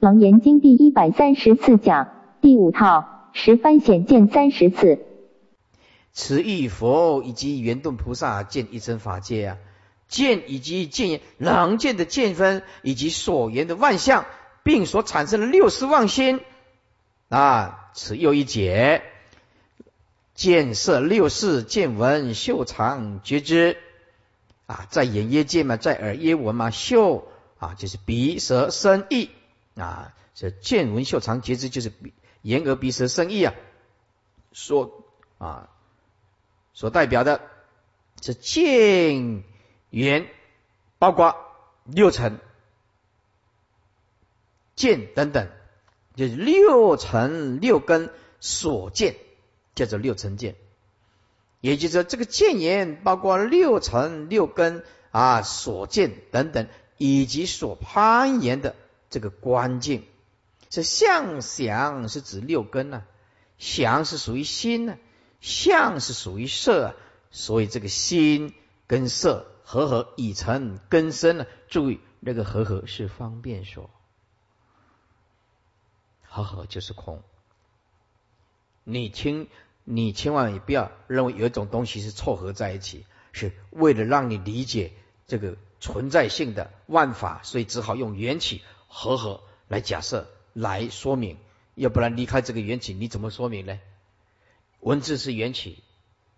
楞严经第一百三十四讲第五套十番显见三十次。此欲佛以及圆顿菩萨见一真法界啊，见以及见能见的见分，以及所缘的万象，并所产生的六识妄心啊，此又一解。见色六识，见闻嗅尝觉知啊，在眼耶见嘛，在耳耶闻嘛，嗅啊就是鼻舌身意啊，这见闻嗅尝觉知就是言耳鼻舌身意啊，说啊所代表的是见缘，包括六尘见等等，就是六尘六根所见。叫做六尘见，也就是说，这个见言包括六尘六根啊所见等等，以及所攀岩的这个关键。是相想是指六根呢，想是属于心呢，相是属于色，所以这个心跟色合合已成根生呢。注意那个合合是方便说，合合就是空。你听，你千万也不要认为有一种东西是凑合在一起，是为了让你理解这个存在性的万法，所以只好用缘起合合来假设来说明。要不然离开这个缘起，你怎么说明呢？文字是缘起，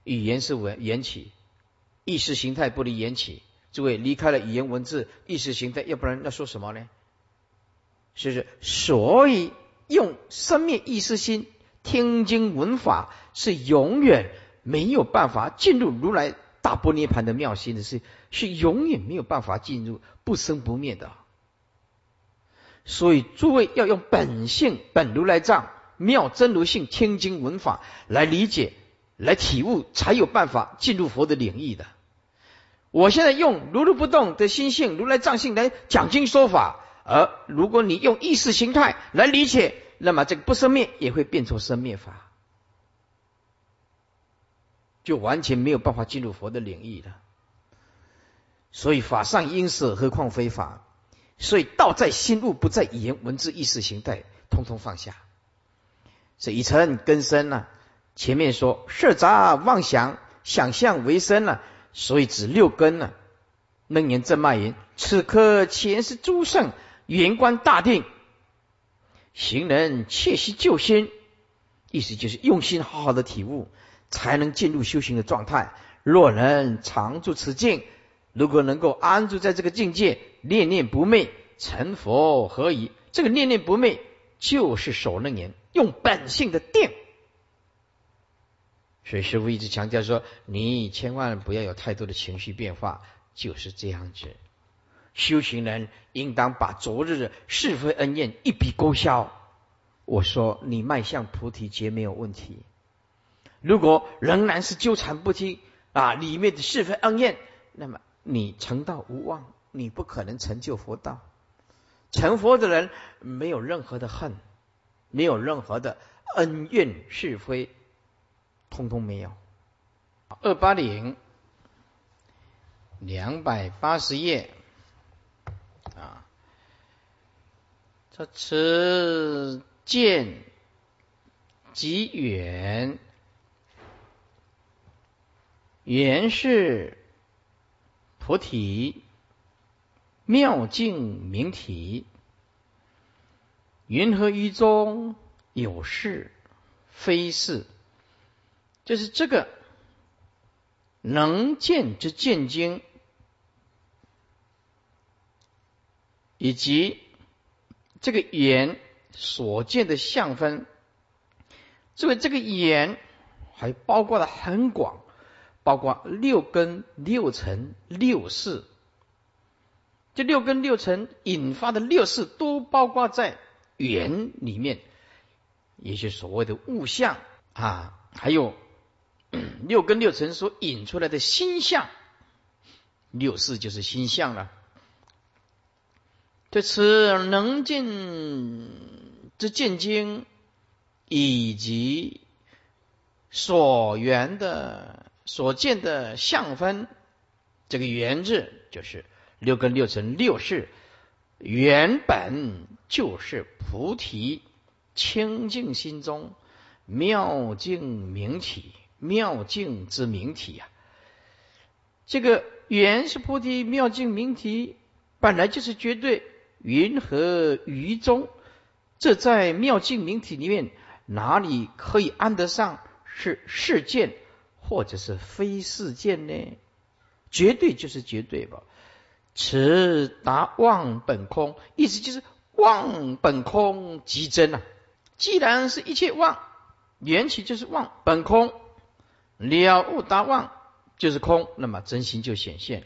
语言是文缘起，意识形态不离缘起。诸位离开了语言文字意识形态，要不然要说什么呢？是不是？所以用生灭意识心。听经闻法是永远没有办法进入如来大波涅盘的妙心的，是是永远没有办法进入不生不灭的。所以诸位要用本性本如来藏妙真如性听经闻法来理解、来体悟，才有办法进入佛的领域的。我现在用如如不动的心性如来藏性来讲经说法，而如果你用意识形态来理解。那么这个不生灭也会变成生灭法，就完全没有办法进入佛的领域了。所以法上应舍，何况非法？所以道在心悟，不在言文字意识形态，通通放下。这一尘根生呢？前面说色杂妄想，想象为生了，所以指六根呢。楞严正脉言：此刻前世诸圣圆观大定。行人切息救心，意思就是用心好好的体悟，才能进入修行的状态。若能常住此境，如果能够安住在这个境界，念念不昧，成佛何以？这个念念不昧，就是守楞严，用本性的定。所以师父一直强调说，你千万不要有太多的情绪变化，就是这样子。修行人应当把昨日的是非恩怨一笔勾销。我说你迈向菩提劫没有问题。如果仍然是纠缠不清啊，里面的是非恩怨，那么你成道无望，你不可能成就佛道。成佛的人没有任何的恨，没有任何的恩怨是非，通通没有。二八零两百八十页。啊，这此见即远，原是菩提妙境明体，云何于中有事非事？就是这个能见之见经。以及这个眼所见的相分，作为这个眼还包括了很广，包括六根、六尘、六识，这六根、六尘引发的六识都包括在缘里面，也就是所谓的物象啊，还有 六根六尘所引出来的心相，六识就是心象了。对此能见之见经，以及所缘的所见的相分，这个缘字就是六根六尘六识原本就是菩提清净心中妙境明体，妙境之明体呀。这个缘是菩提妙境明体，本来就是绝对云何于中？这在妙境明体里面，哪里可以安得上是事件，或者是非事件呢？绝对就是绝对吧。此达望本空，意思就是望本空即真啊。既然是一切妄，缘起就是妄本空，了悟达望就是空，那么真心就显现。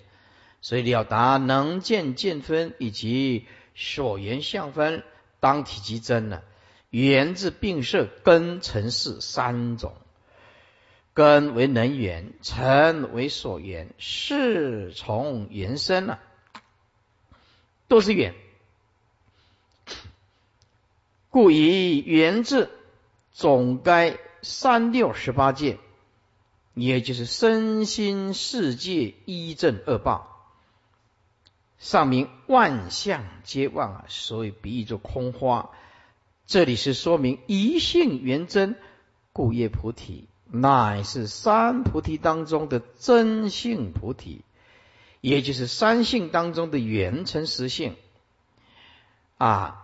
所以了达能见见分以及所缘相分，当体即真了。缘字并摄根尘世三种。根为能缘，尘为所缘，是从缘生啊，都是缘。故以缘字总该三六十八界，也就是身心世界一正二报。上明万象皆妄啊，所以比喻作空花。这里是说明一性圆真，故业菩提。乃是三菩提当中的真性菩提，也就是三性当中的圆成实性啊。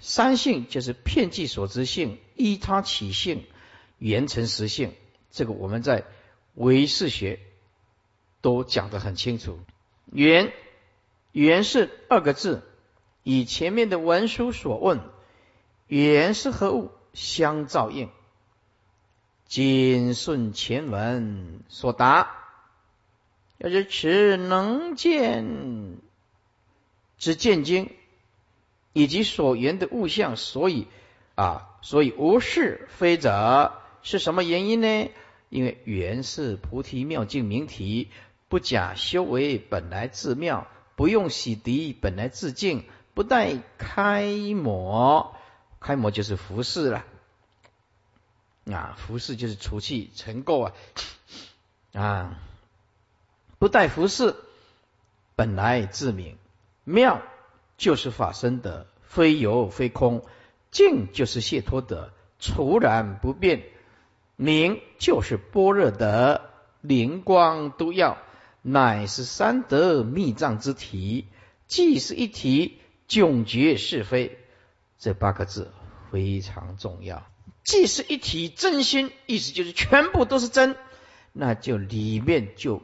三性就是片剂所知性、依他起性、圆成实性。这个我们在唯识学都讲得很清楚。圆圆是二个字，以前面的文书所问，圆是何物相照应。谨顺前文所答，要是持能见之见经，以及所言的物象，所以啊，所以无是非者，是什么原因呢？因为原是菩提妙境明体，不假修为，本来自妙，不用洗涤，本来自净，不待开模，开模就是服饰了。啊，服饰就是除气尘垢啊，啊，不带服饰，本来自明妙就是法身的，非有非空；净就是解脱的，除然不变；明就是般若的，灵光都要，乃是三德密藏之体，既是一体，迥绝是非。这八个字非常重要。既是一体真心，意思就是全部都是真，那就里面就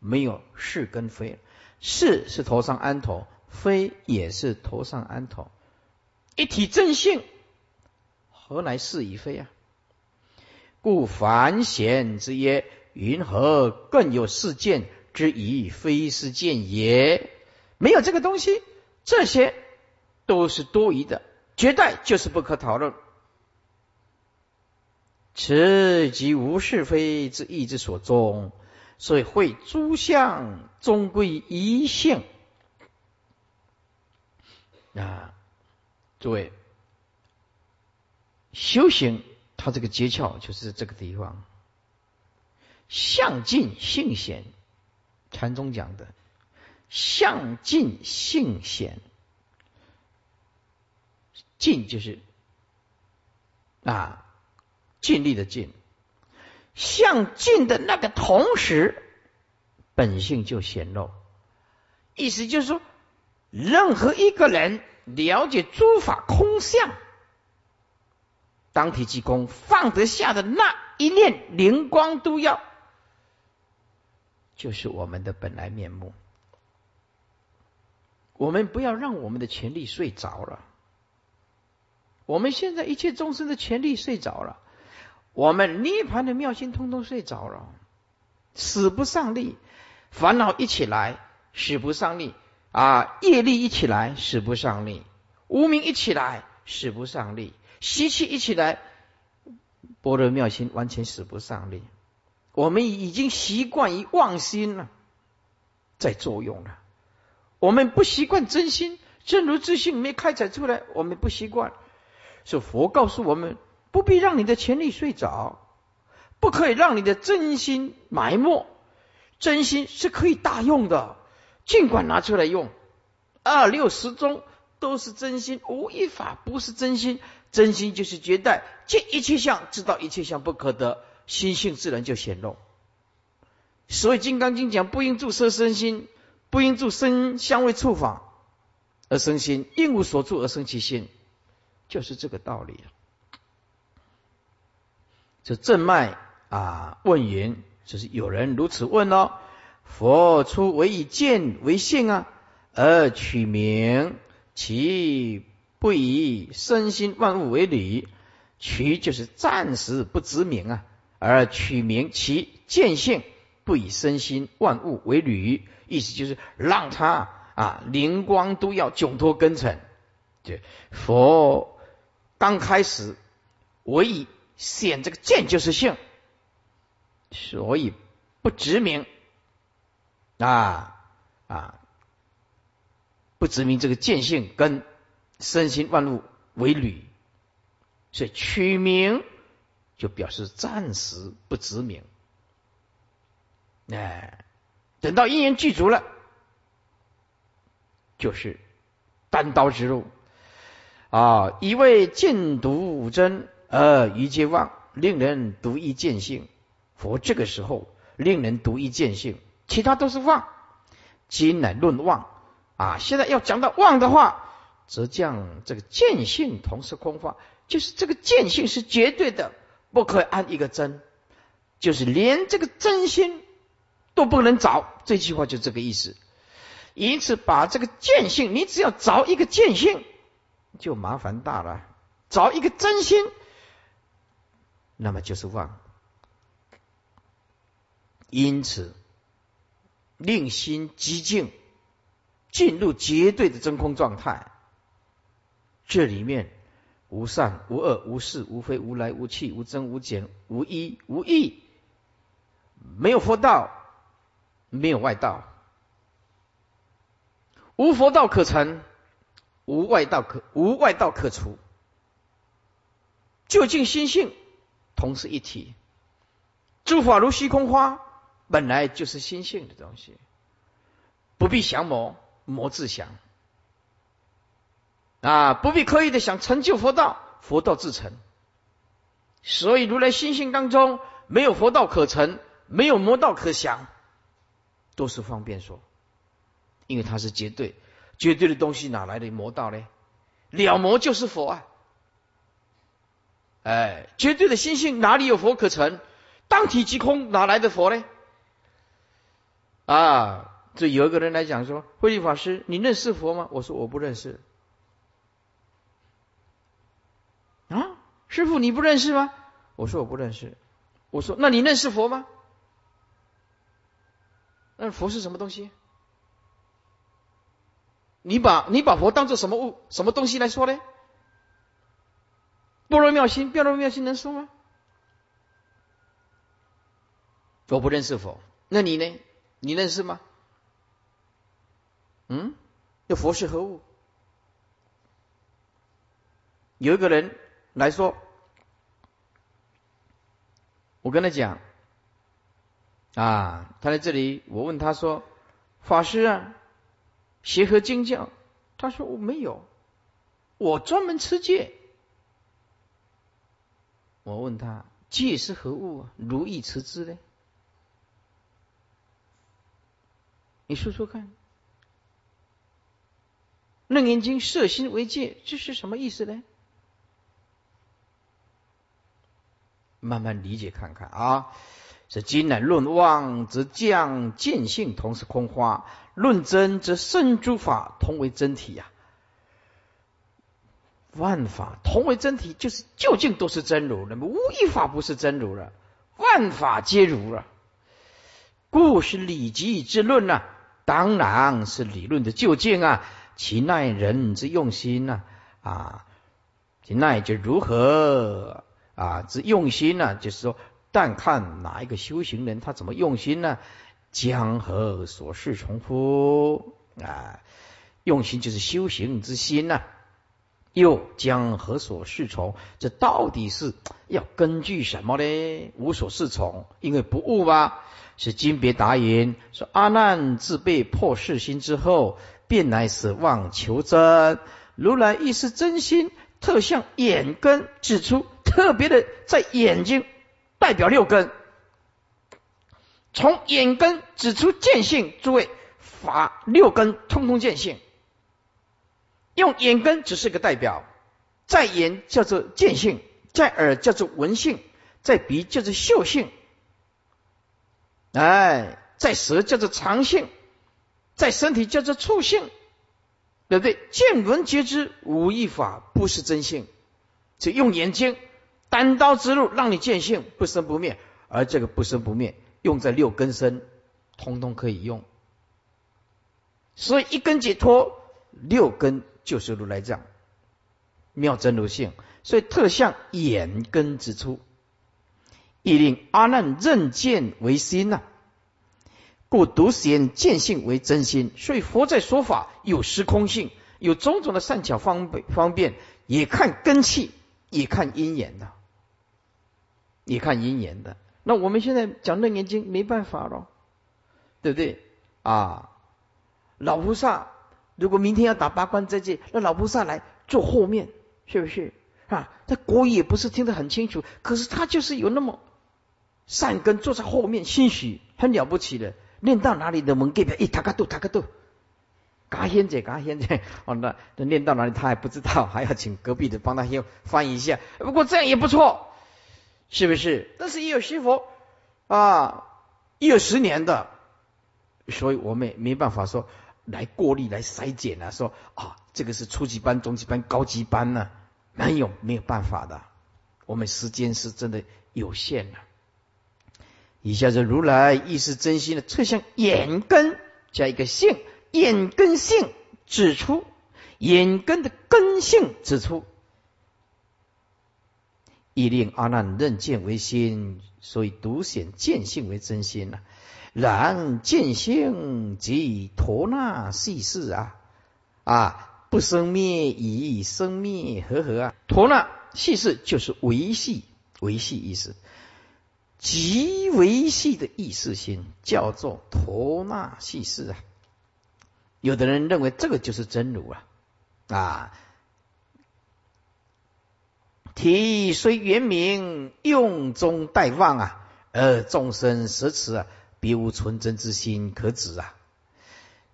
没有是跟非，是是头上安头，非也是头上安头，一体真性，何来是与非啊？故凡贤之曰：云何更有事见之疑？非是见也，没有这个东西，这些都是多余的，绝对就是不可讨论。此即无是非之意之所终，所以会诸相终归一性啊！诸位，修行它这个诀窍就是这个地方，相尽性显，禅宗讲的相尽性显，尽就是啊。尽力的尽，向尽的那个同时，本性就显露。意思就是说，任何一个人了解诸法空相，当体即空，放得下的那一念灵光都要，就是我们的本来面目。我们不要让我们的权力睡着了。我们现在一切众生的权力睡着了。我们涅盘的妙心通通睡着了，使不上力，烦恼一起来使不上力啊，业力一起来使不上力，无名一起来使不上力，习气一起来，般若妙心完全使不上力。我们已经习惯于妄心了，在作用了。我们不习惯真心，正如自信没开采出来，我们不习惯。是佛告诉我们。不必让你的权力睡着，不可以让你的真心埋没。真心是可以大用的，尽管拿出来用。二六十中都是真心，无一法不是真心。真心就是绝代，见一切相，知道一切相不可得，心性自然就显露。所以《金刚经》讲，不应住色身心，不应住身香味触法而生心，应无所住而生其心，就是这个道理。这正脉啊，问云，就是有人如此问哦：佛出为以见为性啊，而取名，其不以身心万物为理，取就是暂时不知名啊，而取名其见性。不以身心万物为履，意思就是让他啊灵光都要窘脱根尘。对，佛刚开始我以显这个见就是性，所以不执名啊啊不执名这个见性跟身心万物为履，所以取名就表示暂时不执名。哎，等到因缘具足了，就是单刀直入啊！一味见独真，而余皆妄，令人独一见性。佛这个时候令人独一见性，其他都是妄。今乃论妄啊！现在要讲到妄的话，则将这个见性同是空话，就是这个见性是绝对的，不可以安一个真，就是连这个真心。都不能找，这句话就这个意思。因此，把这个见性，你只要找一个见性，就麻烦大了。找一个真心，那么就是妄。因此，令心极静，进入绝对的真空状态。这里面无善无恶无是无非无来无去无增无减无一无异，没有佛道。没有外道，无佛道可成，无外道可无外道可除。究竟心性同是一体，诸法如虚空花，本来就是心性的东西，不必降魔，魔自降啊！不必刻意的想成就佛道，佛道自成。所以如来心性当中没有佛道可成，没有魔道可降。都是方便说，因为它是绝对，绝对的东西哪来的魔道呢？了魔就是佛啊！哎，绝对的心性哪里有佛可成？当体即空，哪来的佛呢？啊，这有一个人来讲说，慧律法师，你认识佛吗？我说我不认识。啊，师傅你不认识吗？我说我不认识。我说那你认识佛吗？那佛是什么东西？你把你把佛当做什么物、什么东西来说呢？般若妙心，般若妙心能说吗？我不认识佛，那你呢？你认识吗？嗯，那佛是何物？有一个人来说，我跟他讲。啊，他在这里，我问他说：“法师啊，协和经教？”他说：“我没有，我专门持戒。”我问他：“戒是何物？如意持之呢？”你说说看，《楞严经》摄心为戒，这是什么意思呢？慢慢理解看看啊。是今乃论妄，则降见性同是空花；论真，则圣诸法同为真体呀。万法同为真体，就是究竟都是真如，那么无一法不是真如了。万法皆如了，故是理即之论呐，当然是理论的究竟啊。其奈人之用心呐？啊，其奈就如何啊之用心呢？就是说。但看哪一个修行人他怎么用心呢？江河所事重复啊，用心就是修行之心呐。又将何所适从，这到底是要根据什么呢？无所适从，因为不悟吧？是金别答言说：阿难自被破世心之后，便来舍妄求真，如来亦是真心，特向眼根指出，特别的在眼睛代表六根，从眼根指出见性。诸位，法六根通通见性，用眼根只是个代表，在眼叫做见性，在耳叫做闻性，在鼻叫做嗅性，哎，在舌叫做尝性，在身体叫做触性。对不对？见闻皆知，无一法不是真性。就用眼睛单刀直入，让你见性不生不灭。而这个不生不灭，用在六根身，通通可以用。所以一根解脱，六根就是如来藏，妙真如性。所以特向眼根之出，亦令阿难认见为心呐。故独显见性为真心，所以佛在说法有时空性，有种种的善巧方便方便，也看根气，也看因缘的，也看因缘的。那我们现在讲楞严经没办法了，对不对啊？老菩萨如果明天要打八关斋戒，那老菩萨来坐后面，是不是啊？他国语也不是听得很清楚，可是他就是有那么善根，坐在后面，兴许很了不起的。念到哪里的门给他，一塔卡度塔卡度，嘎仙姐嘎仙姐，哦，那那念到哪里他还不知道，还要请隔壁的帮他先翻译一下。不过这样也不错，是不是？但是也有学佛啊，一有十年的，所以我们也没办法说来过滤来筛检啊，说啊这个是初级班、中级班、高级班呢，没有没有办法的，我们时间是真的有限的。以下是如来意识真心的侧向眼根加一个性，眼根性指出眼根的根性指出，以令阿难认见为心，所以独显见性为真心呐。然见性即陀那细事啊。啊，不生灭以生灭和合啊，陀那细事就是维系维系意思。即维系的意识心叫做陀那系事啊，有的人认为这个就是真如啊。啊，体虽圆明，用中带妄啊，而众生实此啊，别无纯真之心可指啊，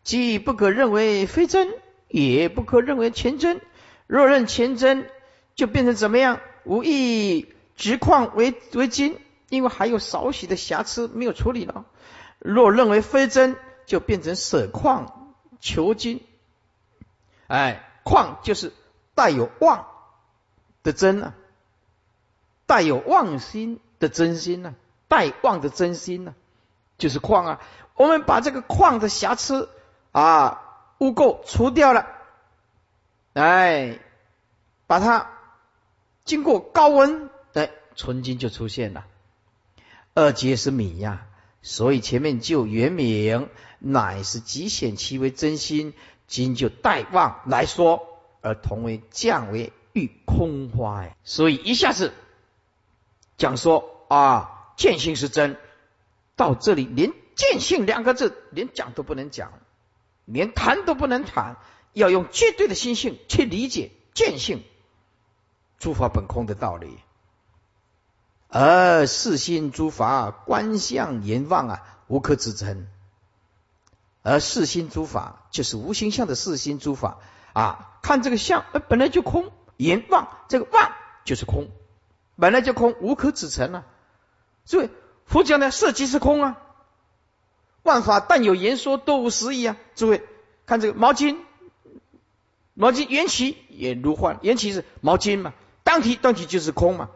既不可认为非真，也不可认为全真。若认全真，就变成怎么样？无意执矿为为金。因为还有少许的瑕疵没有处理了，若认为非真，就变成舍矿求金。哎，矿就是带有妄的真啊，带有妄心的真心呢，带妄的真心呢，就是矿啊。我们把这个矿的瑕疵啊污垢除掉了，哎，把它经过高温，哎，纯金就出现了。二皆是米呀，所以前面就原名乃是极显其为真心，今就代望来说，而同为降为欲空花呀。所以一下子讲说啊，见性是真，到这里连见性两个字连讲都不能讲，连谈都不能谈，要用绝对的心性去理解见性诸法本空的道理。而四心诸法观相言望啊，无可指称。而四心诸法就是无形相的四心诸法啊，看这个相，呃，本来就空，言望这个望就是空，本来就空，无可指称啊。所以佛讲的色即是空啊，万法但有言说，多无实义啊。诸位看这个毛巾，毛巾缘起也如幻，缘起是毛巾嘛，当体当体就是空嘛。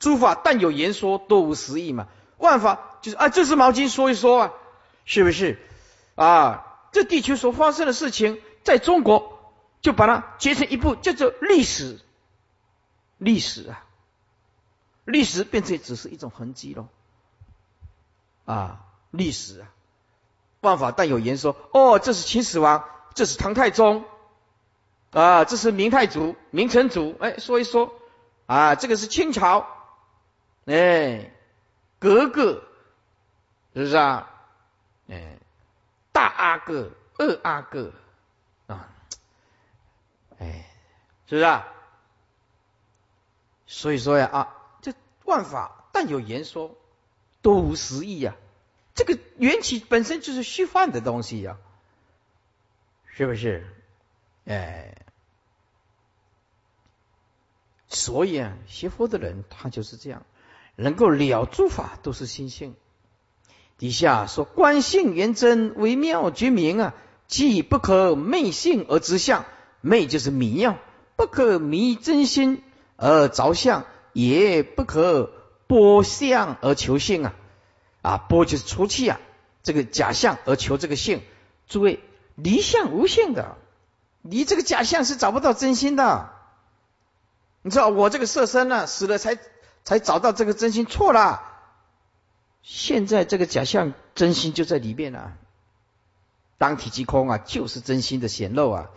诸法但有言说，多无实义嘛。万法就是啊，这是毛巾说一说啊，是不是啊？这地球所发生的事情，在中国就把它结成一部叫做历史。历史啊，历史变成只是一种痕迹喽。啊，历史啊，万法但有言说，哦，这是秦始皇，这是唐太宗，啊，这是明太祖、明成祖，哎，说一说啊，这个是清朝。哎，格格是不是啊？哎，大阿哥、二阿哥啊，哎，是不是？啊？所以说呀啊，这万法但有言说，多无实义呀。这个缘起本身就是虚幻的东西呀，是不是？哎，所以啊，学佛的人他就是这样，能够了诸法都是心性。底下说观性圆真，微妙绝明啊，既不可昧性而知相，昧就是迷啊，不可迷真心而着相，也不可剥相而求性啊。啊，剥就是出气啊，这个假象而求这个性。诸位，离相无性的，离这个假象是找不到真心的。你知道我这个色身呢，死了才才找到这个真心，错了。现在这个假象真心就在里面啊，当体即空啊，就是真心的显露啊。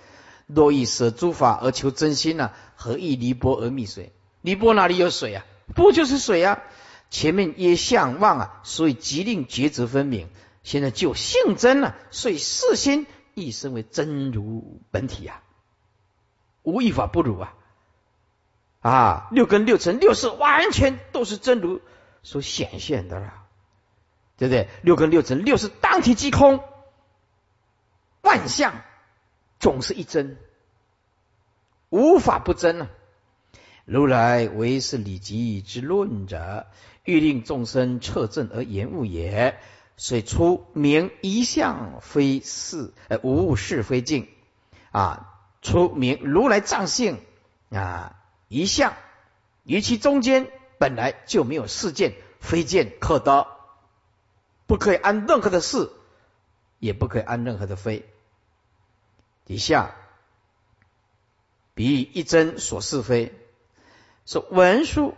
若以舍诸法而求真心呢，何以离波而觅水？离波哪里有水啊？不就是水啊。前面耶相望啊，所以即令抉择分明。现在就性真了，所以四心亦生为真如本体啊，无一法不如啊！啊，六根六尘六识完全都是真如所显现的了，对不对？六根六尘六识当体即空，万象总是一真，无法不真啊！如来为是理极之论者。欲令众生彻正而言物也，所以出名一向非是，呃无是非境啊，出名如来藏性啊一向，于其中间本来就没有事件非见可得，不可以安任何的事，也不可以安任何的非。底下比喻一真所是非，说文书。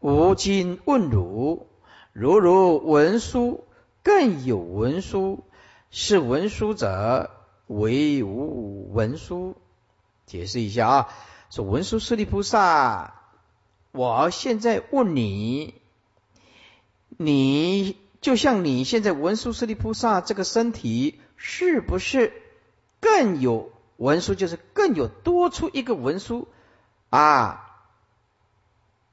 吾今问汝：如如文书，更有文书，是文书者为无文书。解释一下啊，说文殊师利菩萨，我现在问你，你就像你现在文殊师利菩萨这个身体，是不是更有文书？就是更有多出一个文书啊，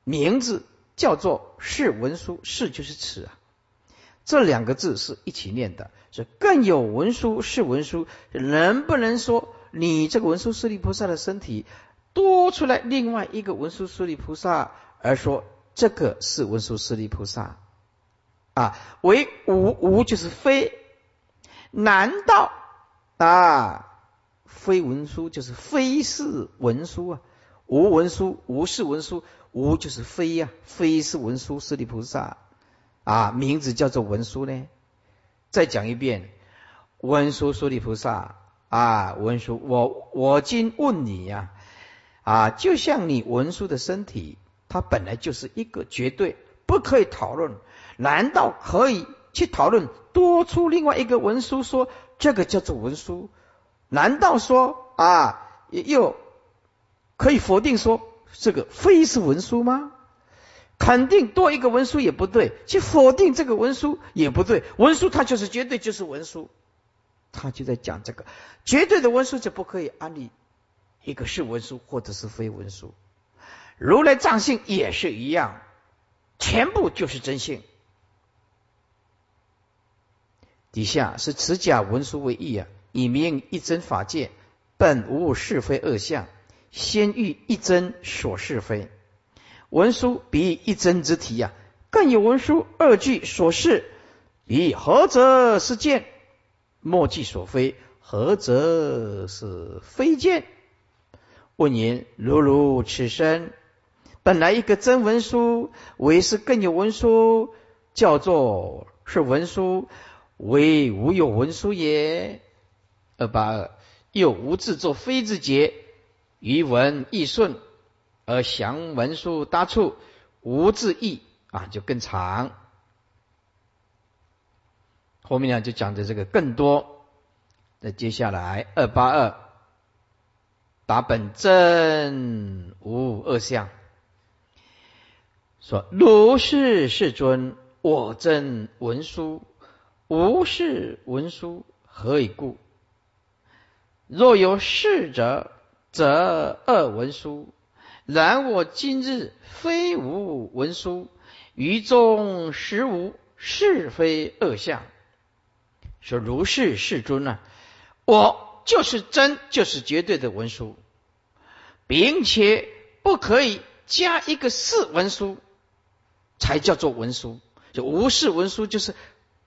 名字。叫做是文殊，是就是此啊，这两个字是一起念的，是更有文殊是文殊，能不能说你这个文殊师利菩萨的身体多出来另外一个文殊师利菩萨，而说这个是文殊师利菩萨啊？为无无就是非？难道啊非文殊就是非是文殊啊？无文书无是文书。无就是非呀，非是文殊师利菩萨啊，名字叫做文殊呢。再讲一遍，文殊师利菩萨啊，文殊，我我今问你呀，啊，就像你文殊的身体，它本来就是一个绝对不可以讨论，难道可以去讨论多出另外一个文殊，说这个叫做文殊？难道说啊，又可以否定说？这个非是文书吗？肯定多一个文书也不对，去否定这个文书也不对。文书它就是绝对就是文书，他就在讲这个绝对的文书就不可以安立一个是文书或者是非文书。如来藏性也是一样，全部就是真性。底下是持假文书为义啊，以明一真法界本无是非恶相。先欲一真所是非，文殊比一真之体呀，更有文殊二句所是，比何则是见？莫记所非，何则是非见？问言如如此身，本来一个真文殊，为是更有文殊，叫做是文殊，为无有文殊也。二八二又无自作非之节。余文易顺，而详文书搭处无字义啊，就更长。后面呢就讲的这个更多。那接下来二八二答本真无二相，说如是世尊，我真文殊，无是文殊，何以故？若有是者。则恶文书。然我今日非无文书，于中实无是非恶相。说如是世尊呢，我就是真，就是绝对的文书，并且不可以加一个是文书，才叫做文书。就无是文书，就是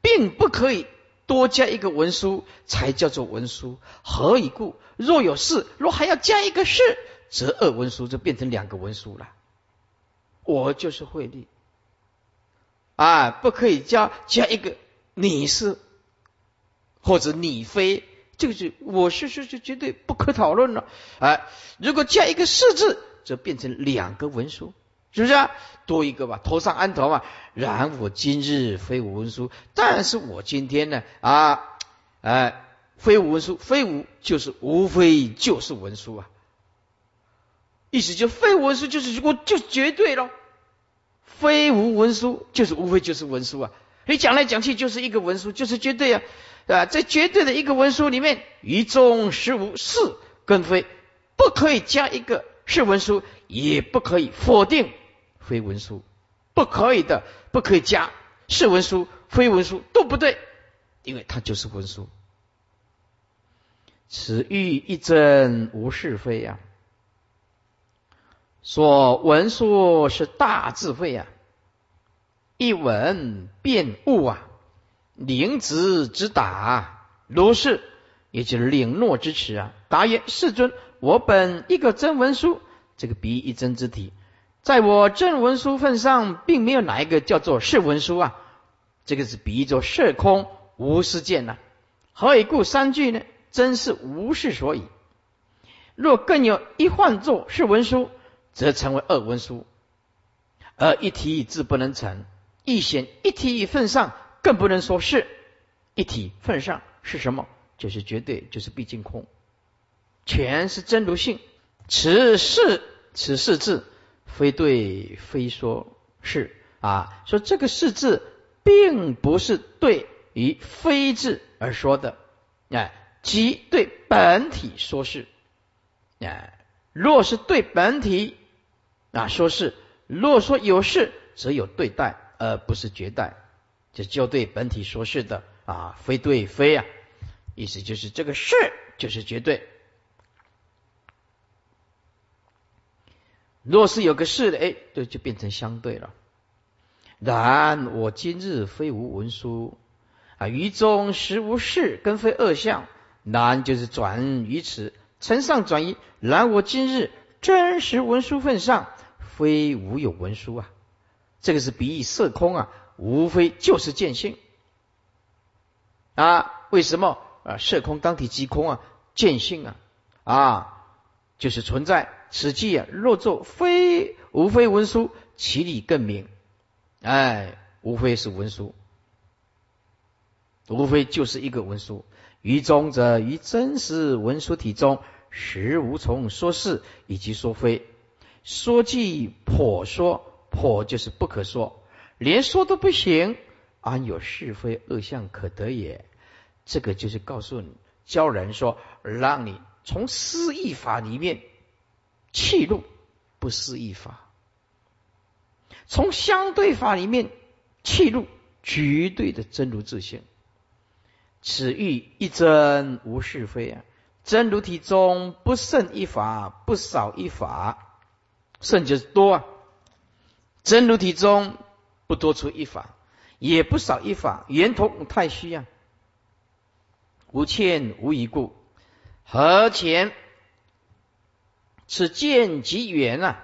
并不可以多加一个文书，才叫做文书。何以故？若有事，若还要加一个事，则二文书就变成两个文书了。我就是慧力啊，不可以加加一个你是。或者你非，这个是我是是是绝对不可讨论了。哎，如果加一个是字，则变成两个文书，是不是啊？多一个吧，头上安头嘛。然我今日非无文书，但是我今天呢啊，哎，非无文书，非无就是无非就是文书啊。意思就非文书就是我就绝对了，非无文书就是无非就是文书啊。你讲来讲去就是一个文书，就是绝对啊。啊，在绝对的一个文书里面，于中实无是跟非，不可以加一个是文书，也不可以否定非文书，不可以的，不可以加。是文书、非文书都不对，因为它就是文书。此欲一真无是非呀，说文书是大智慧呀，一文变物啊。灵子之答，如是，也就是领诺之词啊。答曰：世尊，我本一个真文书，这个比一真之体，在我正文书份上，并没有哪一个叫做是文书啊。这个是比喻作色空无事见呐。何以故？三句呢？真是无事所以。若更有一换作是文书，则成为二文书，而一体自不能成，一显一体一份上。更不能说是一体份上是什么？就是绝对，就是毕竟空，全是真如性。此事此事字，非对非说是啊。说这个是字，并不是对于非字而说的，哎，即对本体说是。哎，若是对本体啊说是，若说有事，则有对待，而不是绝代。这就对本体说是的啊，非对非啊，意思就是这个是就是绝对。若是有个是的，哎，这就变成相对了。然我今日非无文书啊，于中实无事，跟非二相。然就是转于此，承上转移。然我今日真实文书份上，非无有文书啊。这个是比喻色空啊。无非就是见性啊？为什么啊？色空当体即空啊，见性啊啊，就是存在。此际啊，若作非无非文书，其理更明。哎，无非是文书，无非就是一个文书。于中则于真实文书体中，实无从说是以及说非。说即破说，破就是不可说。连说都不行，安有是非恶相可得也？这个就是告诉你，教人说，让你从私意法里面气入不思议法，从相对法里面气入绝对的真如自性。此欲一真无是非啊！真如体中不胜一法，不少一法，胜就是多啊！真如体中。不多出一法，也不少一法，圆通太虚啊！无欠无一故，何前此见即圆啊？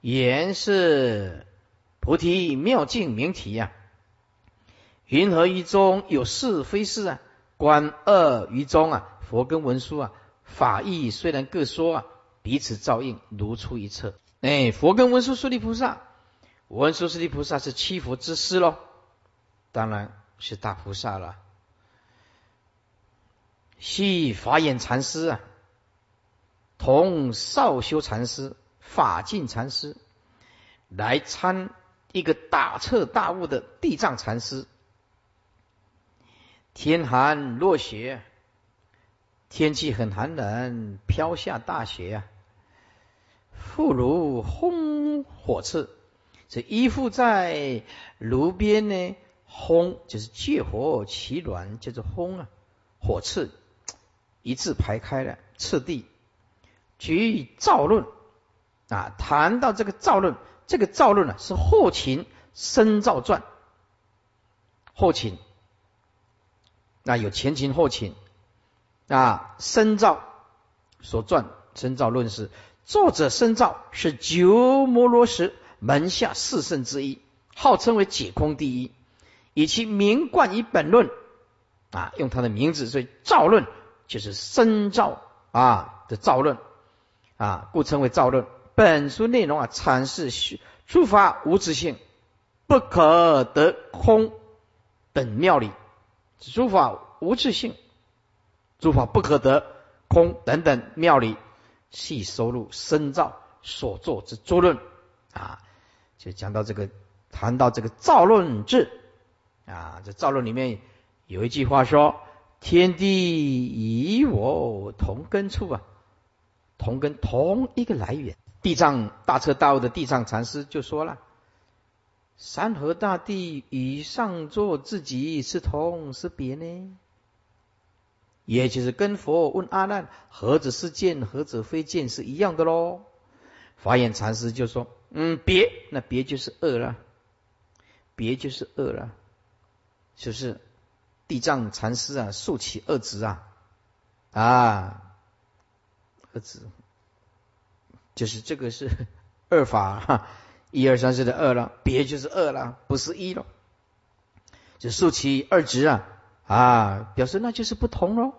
圆是菩提妙境名体呀。云何于中有是非是啊？观二于中啊，佛跟文殊啊，法义虽然各说啊，彼此照应，如出一辙。哎，佛跟文殊舍利菩萨。文殊师利菩萨是七佛之师喽，当然是大菩萨了。系法眼禅师啊，同少修禅师、法净禅师来参一个大彻大悟的地藏禅师。天寒落雪，天气很寒冷，飘下大雪啊，妇孺烘火炽，这依附在炉边呢，烘就是借火取暖，叫做烘啊，火炽一字排开了，次第举以造论。啊，谈到这个造论，这个造论呢是后秦深造传，后秦。那有前秦后秦。啊，深造所传深造论是作者深造是鸠摩罗什门下四圣之一，号称为解空第一，以其名冠于本论啊，用他的名字，所以造论就是深造啊的造论。啊，故称为造论。本书内容啊，阐释诸法无自性，不可得空等妙理。诸法无自性，诸法不可得空等等妙理，系收入深造所作之诸论啊。就讲到这个，谈到这个造论志啊，这造论里面有一句话说：“天地与我同根处啊，同根同一个来源。”地藏大彻大悟的地藏禅师就说了：“山河大地与上座自己是同是别呢？也就是跟佛问阿难：何者是见，何者非见是一样的喽。”法眼禅师就说。嗯，别，那别就是恶了，别就是恶了，就是地藏禅师啊，竖起二指啊，啊，恶执，就是这个是二法，哈，一二三四的二了，别就是二了，不是一了，就竖起二指啊，啊，表示那就是不同喽，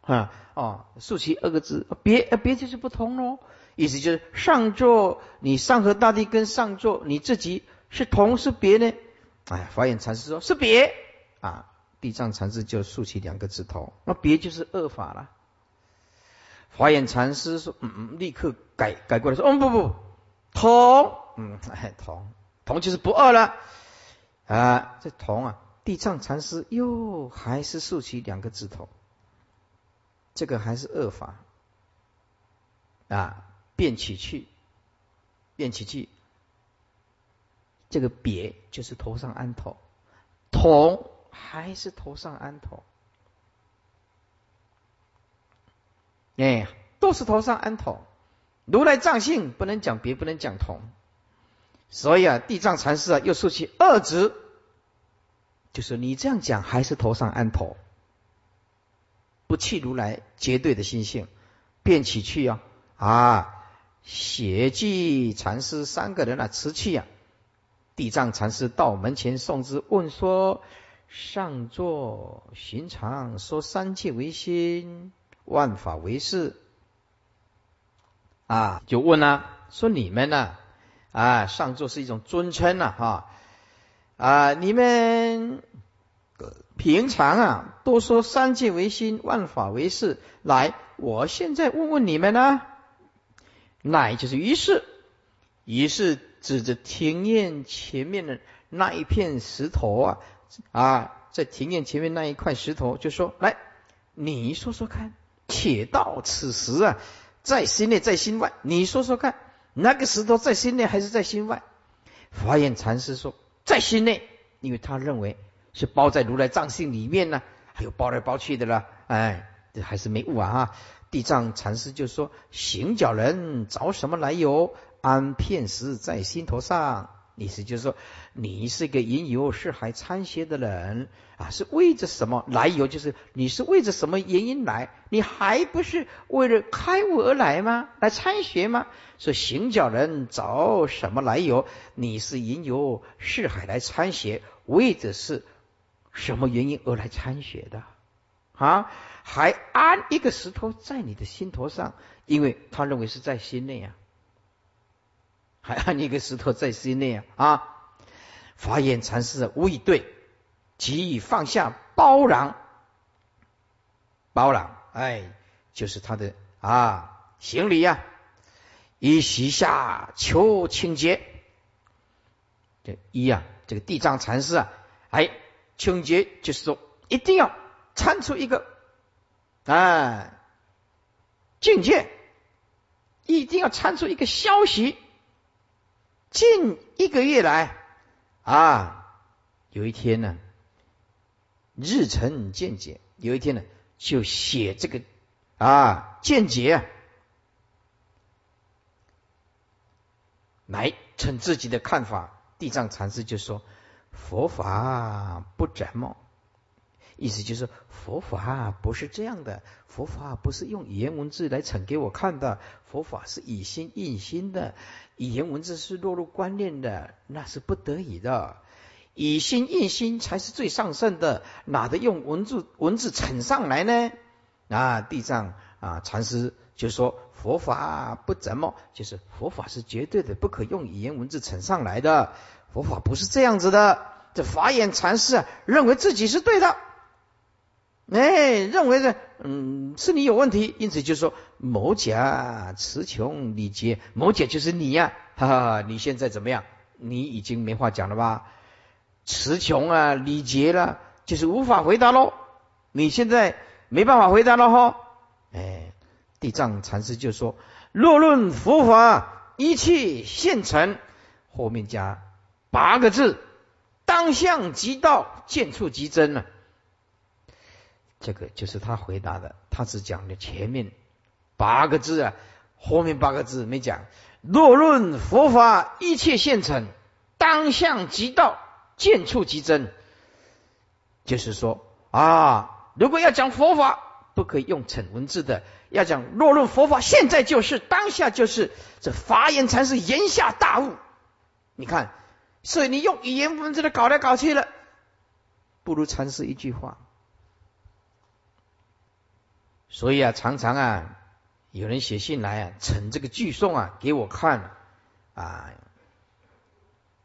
啊，哦，竖起二个字，别，别就是不同喽。意思就是上座，你上和大地跟上座，你自己是同是别呢？哎，法眼禅师说是别啊，地藏禅师就竖起两个指头，那别就是二法了。华眼禅师说，嗯嗯，立刻改改过来说，嗯不不，同，嗯，哎同。同就是不二了。啊，这同啊，地藏禅师又还是竖起两个指头，这个还是恶法。啊。变起去，变起去，这个别就是头上安头，同还是头上安头，哎，都是头上安头。如来藏性不能讲别，不能讲同，所以啊，地藏禅师啊又竖起二指，就是你这样讲还是头上安头，不弃如来绝对的心性，便起去啊啊。邪寂禅师三个人啊，辞去啊。地藏禅师到门前送之，问说：“上座寻常说三界为心，万法为事。”啊，就问啊，说你们呢？啊，上座是一种尊称呐，哈啊，你们平常啊，都说三界为心，万法为事。来，我现在问问你们呢？乃就是于是，于是指着庭院前面的那一片石头啊啊，在庭院前面那一块石头，就说：“来，你说说看，且到此时啊，在心内在心外，你说说看，那个石头在心内还是在心外？”法眼禅师说：“在心内，因为他认为是包在如来藏性里面呢，还有包来包去的了，哎，这还是没悟啊。”地藏禅师就说：“行脚人找什么来由？安片石在心头上。意思就是说，你是个引游四海参学的人啊，是为着什么来由？就是你是为着什么原因来？你还不是为了开悟而来吗？来参学吗？说行脚人找什么来由？你是引游四海来参学，为着是什么原因而来参学的？啊？”还安一个石头在你的心头上，因为他认为是在心内啊。还按一个石头在心内啊！法眼禅师无以对，即以放下包囊，包囊哎，就是他的啊行李呀，以席下求清洁。这一啊，这个地藏禅师啊，哎，清洁就是说一定要参出一个。哎，境界，一定要参出一个消息。近一个月来啊，有一天呢，日晨见解，有一天呢，就写这个啊见解，来称自己的看法。地藏禅师就说：“佛法不怎么。”意思就是佛法不是这样的，佛法不是用语言文字来呈给我看的，佛法是以心印心的，语言文字是落入观念的，那是不得已的，以心印心才是最上圣的，哪得用文字文字呈上来呢？啊，地藏啊禅师就说佛法不怎么，就是佛法是绝对的，不可用语言文字呈上来的，佛法不是这样子的。这法眼禅师啊，认为自己是对的。哎，认为的，嗯，是你有问题，因此就说某甲词穷理结，某甲就是你呀，哈哈，你现在怎么样？你已经没话讲了吧？词穷啊，理结了，就是无法回答喽。你现在没办法回答了哈。哎，地藏禅师就说：若论佛法，一切现成，后面加八个字：当相即道，见处即真了。这个就是他回答的，他只讲了前面八个字啊，后面八个字没讲。若论佛法，一切现成，当相即道，见处即真。就是说啊，如果要讲佛法，不可以用成文字的，要讲若论佛法，现在就是当下就是，这法言禅师言下大悟。你看，所以你用语言文字的搞来搞去了，不如禅师一句话。所以啊，常常啊，有人写信来啊，呈这个句诵啊给我看啊，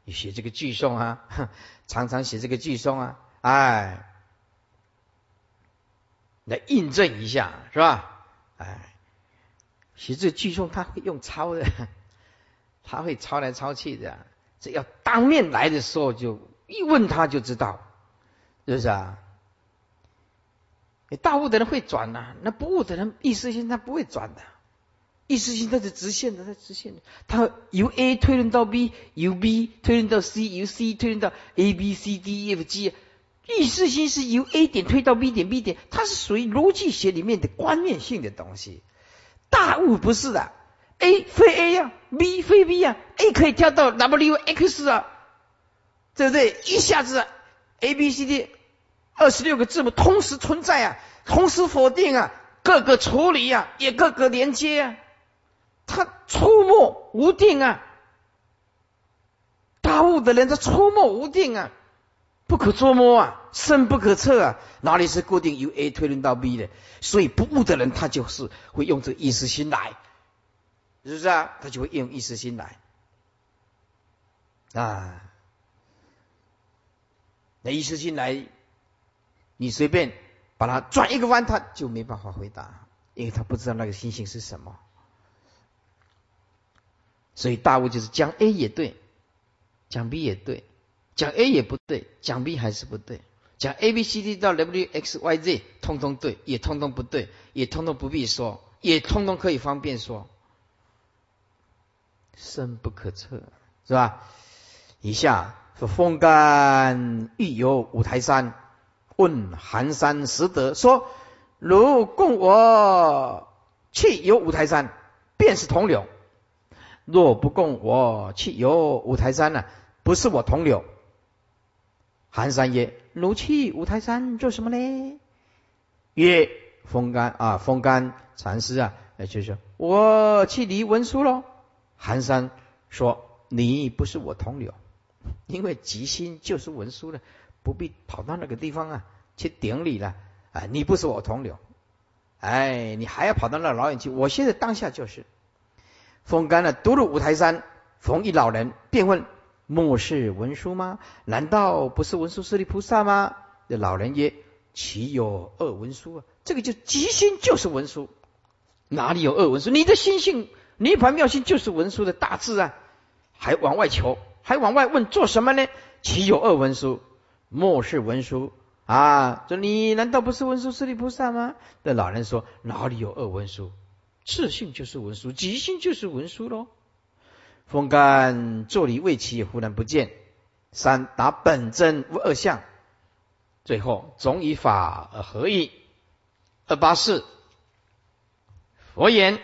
你写这个句诵啊，常常写这个句诵啊，哎，来印证一下是吧？哎，写这句诵他会用抄的，他会抄来抄去的，这要当面来的时候就一问他就知道，是不是啊？大悟的人会转呐，那不悟的人意识性他不会转的，意识性它是直线的，它直线的，它由 A 推论到 B，由 B 推论到 C，由 C 推论到 A B C D E F G，意识性是由 A 点推到 B 点，B 点它是属于逻辑学里面的观念性的东西，大悟不是的，A 非 A 呀，B 非 B 呀，A 可以跳到 W X 啊，对不对？一下子 A B C D。二十六个字母同时存在啊，同时否定啊，各个处理啊，也各个连接啊，他出没无定啊，大悟的人他出没无定啊，不可捉摸啊，深不可测啊，哪里是固定由 A 推论到 B 的？所以不悟的人他就是会用这个意识心来，是不是啊？他就会用意识心来啊，那意识心来。你随便把它转一个弯，他就没办法回答，因为他不知道那个星星是什么。所以大悟就是讲 A 也对，讲 B 也对，讲 A 也不对，讲 B 还是不对，讲 A B C D 到 W X Y Z 通通对，也通通不对，也通通不必说，也通通可以方便说，深不可测，是吧？以下说风干欲游五台山。问寒山拾得说：“如供我去游五台山，便是同流；若不供我去游五台山呢，不是我同流。”寒山曰：“如去五台山做什么呢？”曰：“风干啊，风干禅师啊，就说我去离文书喽。”寒山说：“你不是我同流，因为吉星就是文书了。”不必跑到那个地方啊，去顶礼了啊！你不是我同流，哎，你还要跑到那老远去？我现在当下就是风干了，独入五台山，逢一老人，便问：莫是文殊吗？难道不是文殊师利菩萨吗？这老人曰：岂有二文殊啊？这个就吉心就是文殊，哪里有二文殊？你的心性涅盘妙心就是文殊的大智啊！还往外求，还往外问做什么呢？岂有二文殊？末世文殊啊，说你难道不是文殊师利菩萨吗？那老人说哪里有二文殊？次性就是文殊，即性就是文殊喽。风干坐离未起，忽然不见。三达本真无二相。最后总以法而合一。二八四，佛言：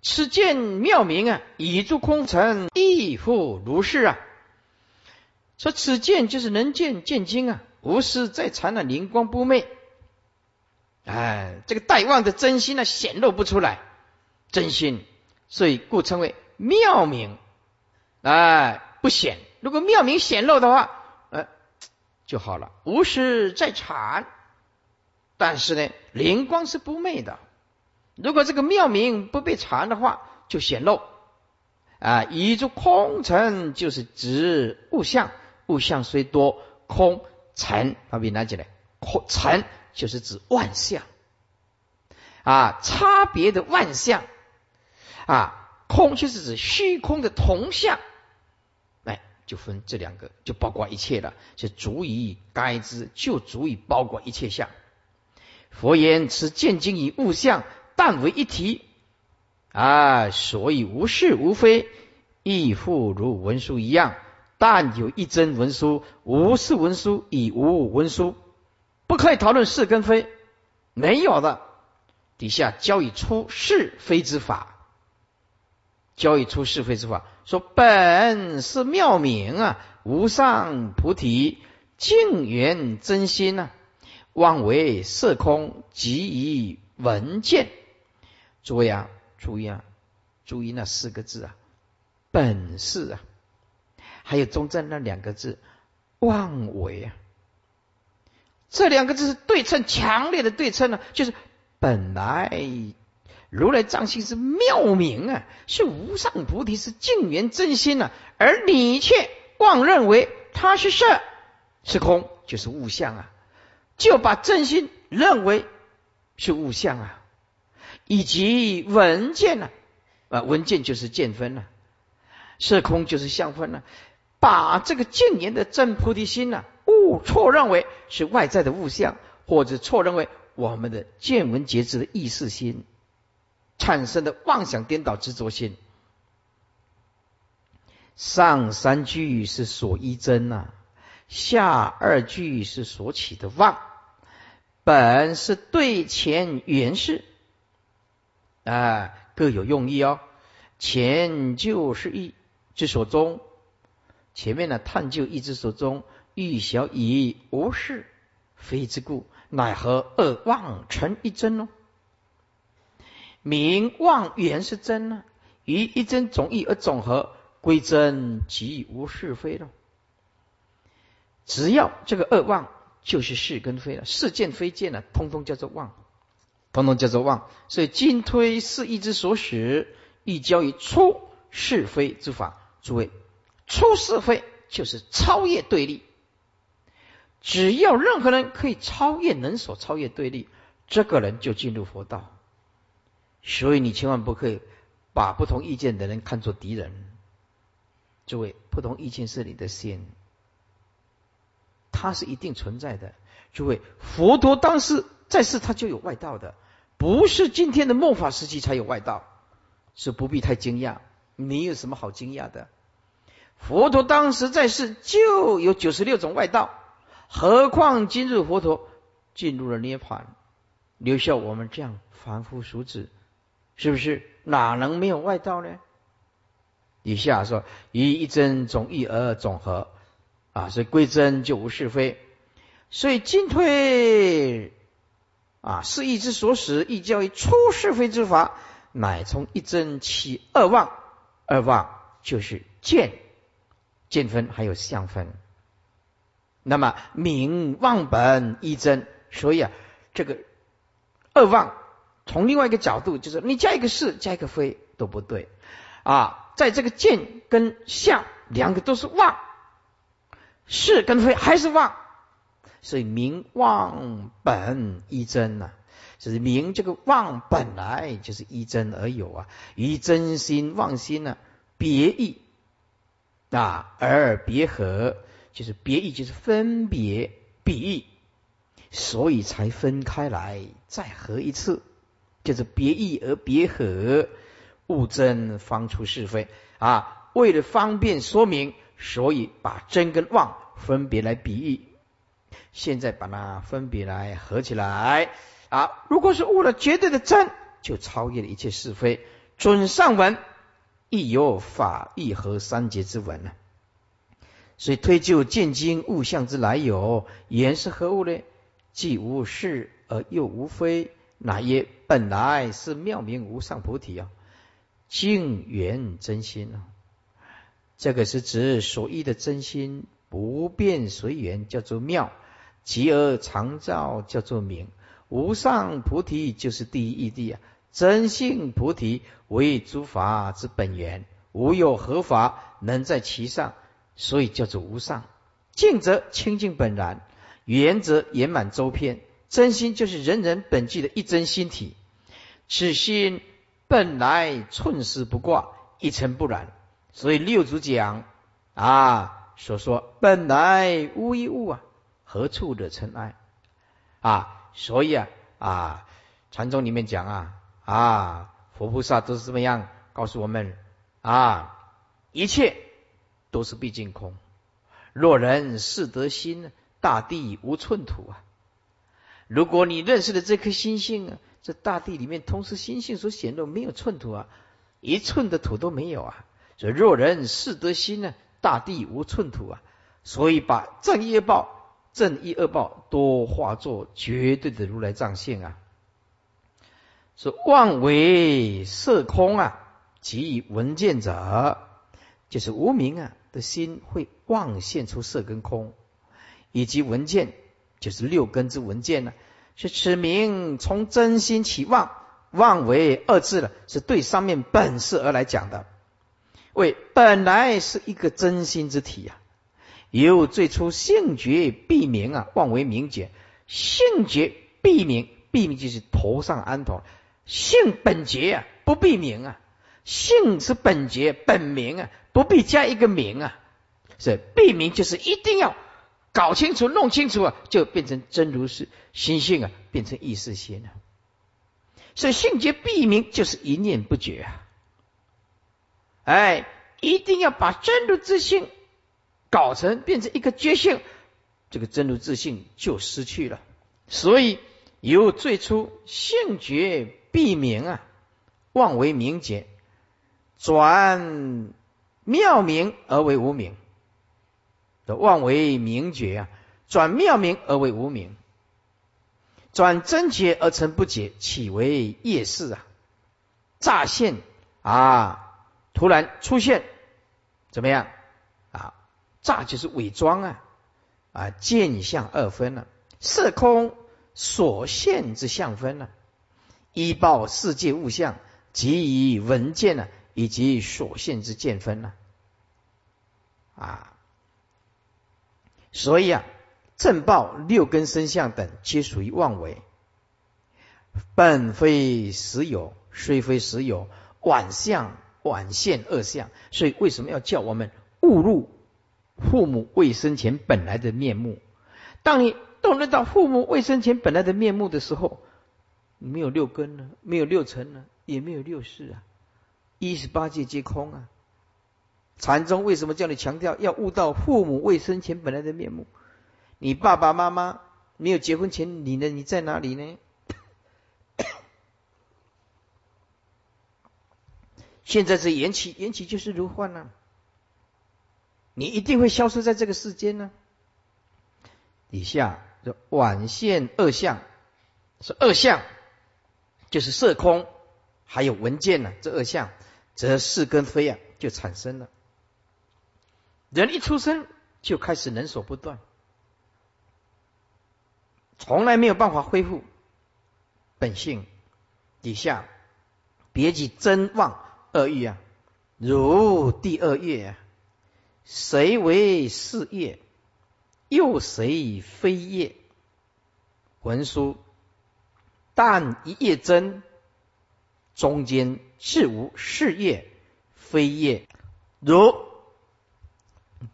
此见妙明啊，以诸空尘亦复如是啊。说此见就是能见见经啊，无师在禅的灵光不昧。哎，这个待望的真心呢，显露不出来，真心，所以故称为妙明。哎，不显。如果妙明显露的话，呃，就好了。无师在禅，但是呢，灵光是不昧的。如果这个妙明不被禅的话，就显露。啊，以诸空尘就是指物象，物象虽多，空尘，把笔拿起来，空尘。就是指万象啊，差别的万象啊，空就是指虚空的同相，哎，就分这两个，就包括一切了，就足以该知，就足以包括一切相。佛言：此见经以物象，但为一体啊，所以无是无非，亦复如文书一样，但有一真文书，无是文书，以无文书。不可以讨论是跟非，没有的。底下教以出是非之法，教以出是非之法，说本是妙明啊，无上菩提净圆真心呐，妄为色空，即以闻见。诸位啊，注意啊，注意那四个字啊，本是啊，还有中正那两个字，妄为啊。这两个字是对称，强烈的对称呢，就是本来如来藏心是妙明啊，是无上菩提，是净圆真心呐，而你却妄认为它是色，是空，就是物相啊，就把真心认为是物相啊，以及文见呢，啊，文见就是见分了，色空就是相分了，把这个净言的正菩提心呢。误错认为是外在的物象，或者错认为我们的见闻觉知的意识心产生的妄想颠倒执着心。上三句是所依真呐，下二句是所起的妄。本是对前原是啊，各有用意哦。前就是意之所终，前面呢探究意之所终。欲晓以无事非之故，奈何二妄成一真呢？名妄原是真呢？于一真总义而总和归真，即无是非了。只要这个二妄就是是跟非了，是见非见了，通通叫做妄，通通叫做妄。所以今推是义之所使，亦教于出是非之法。诸位，出是非就是超越对立。只要任何人可以超越能所超越对立，这个人就进入佛道。所以你千万不可以把不同意见的人看作敌人。诸位，不同意见是你的心，它是一定存在的。诸位，佛陀当时在世，他就有外道的，不是今天的末法时期才有外道，是不必太惊讶。你有什么好惊讶的？佛陀当时在世就有九十六种外道。何况今日佛陀进入了涅盘，留下我们这样凡夫俗子，是不是哪能没有外道呢？以下说以一真总一而总和啊，所以归真就无是非，所以进退啊是义之所使，亦教于出是非之法，乃从一真起二妄，二妄就是见见分还有相分。那么名望本一真，所以啊，这个二妄从另外一个角度，就是你加一个是加一个非都不对。啊，在这个见跟相两个都是妄，是跟非还是妄，所以名望本一真呐，就是名这个妄本来就是一真而有啊，与真心妄心呢别异啊而别合。就是别意，就是分别比喻，所以才分开来再合一次就是别意而别合，物真方出是非啊。为了方便说明，所以把真跟妄分别来比喻。现在把它分别来合起来啊。如果是悟了绝对的真，就超越了一切是非。准上文亦有法义和三节之文呢。所以推究见经物象之来有，言是何物呢？既无是而又无非，乃曰本来是妙明无上菩提啊，净缘真心啊。这个是指所依的真心不变随缘，叫做妙；极而常照，叫做明。无上菩提就是第一义谛啊！真性菩提为诸法之本源，无有何法能在其上。所以叫做无上，净则清净本然，圆则圆满周遍。真心就是人人本具的一真心体，此心本来寸丝不挂，一尘不染。所以六祖讲啊，所说本来无一物啊，何处惹尘埃啊？所以啊啊，禅宗里面讲啊啊，佛菩萨都是怎么样告诉我们啊？一切。都是毕竟空。若人是得心，大地无寸土啊！如果你认识的这颗心性啊，这大地里面同时心性所显露没有寸土啊，一寸的土都没有啊！所以若人是得心呢，大地无寸土啊！所以把正一恶报、正一恶报都化作绝对的如来藏性啊！是妄为色空啊，即以闻见者，就是无名啊。的心会妄现出色跟空，以及闻见，就是六根之闻见呢？是此名从真心起妄，妄为二字了，是对上面本事而来讲的。为本来是一个真心之体呀，由最初性觉必明啊，妄为明觉，性觉必明，必明就是头上安头，性本觉啊，不必名啊，性是本觉本名啊。不必加一个名啊，是必名就是一定要搞清楚、弄清楚啊，就变成真如是心性啊，变成意识心了。所以性觉必名就是一念不绝啊，哎，一定要把真如自性搞成变成一个觉性，这个真如自性就失去了。所以由最初性觉必名啊，妄为名觉，转。妙明而为无明，的妄为明觉啊，转妙明而为无明，转真觉而成不解，岂为夜视啊？乍现啊，突然出现，怎么样啊？乍就是伪装啊啊，见相二分了，色空所现之相分了，依报世界物象，即以闻见了，以及所现之见分了。啊，所以啊，正报六根身相等，皆属于妄为，本非实有，虽非实有，晚相晚现恶相。所以为什么要叫我们误入父母未生前本来的面目？当你懂得到父母未生前本来的面目的时候，没有六根了，没有六尘了，也没有六世啊，一十八界皆空啊。禅宗为什么叫你强调要悟到父母未生前本来的面目？你爸爸妈妈没有结婚前，你呢？你在哪里呢？现在是缘起，缘起就是如幻呢。你一定会消失在这个世间呢。底下就晚现二相，是二相，就是色空，还有闻见呢。这二项，则是跟非啊，就产生了。人一出生就开始能所不断，从来没有办法恢复本性。底下别记真妄二欲啊，如第二月啊，谁为是业？又谁非业？文书但一叶真，中间是无是业非业，如。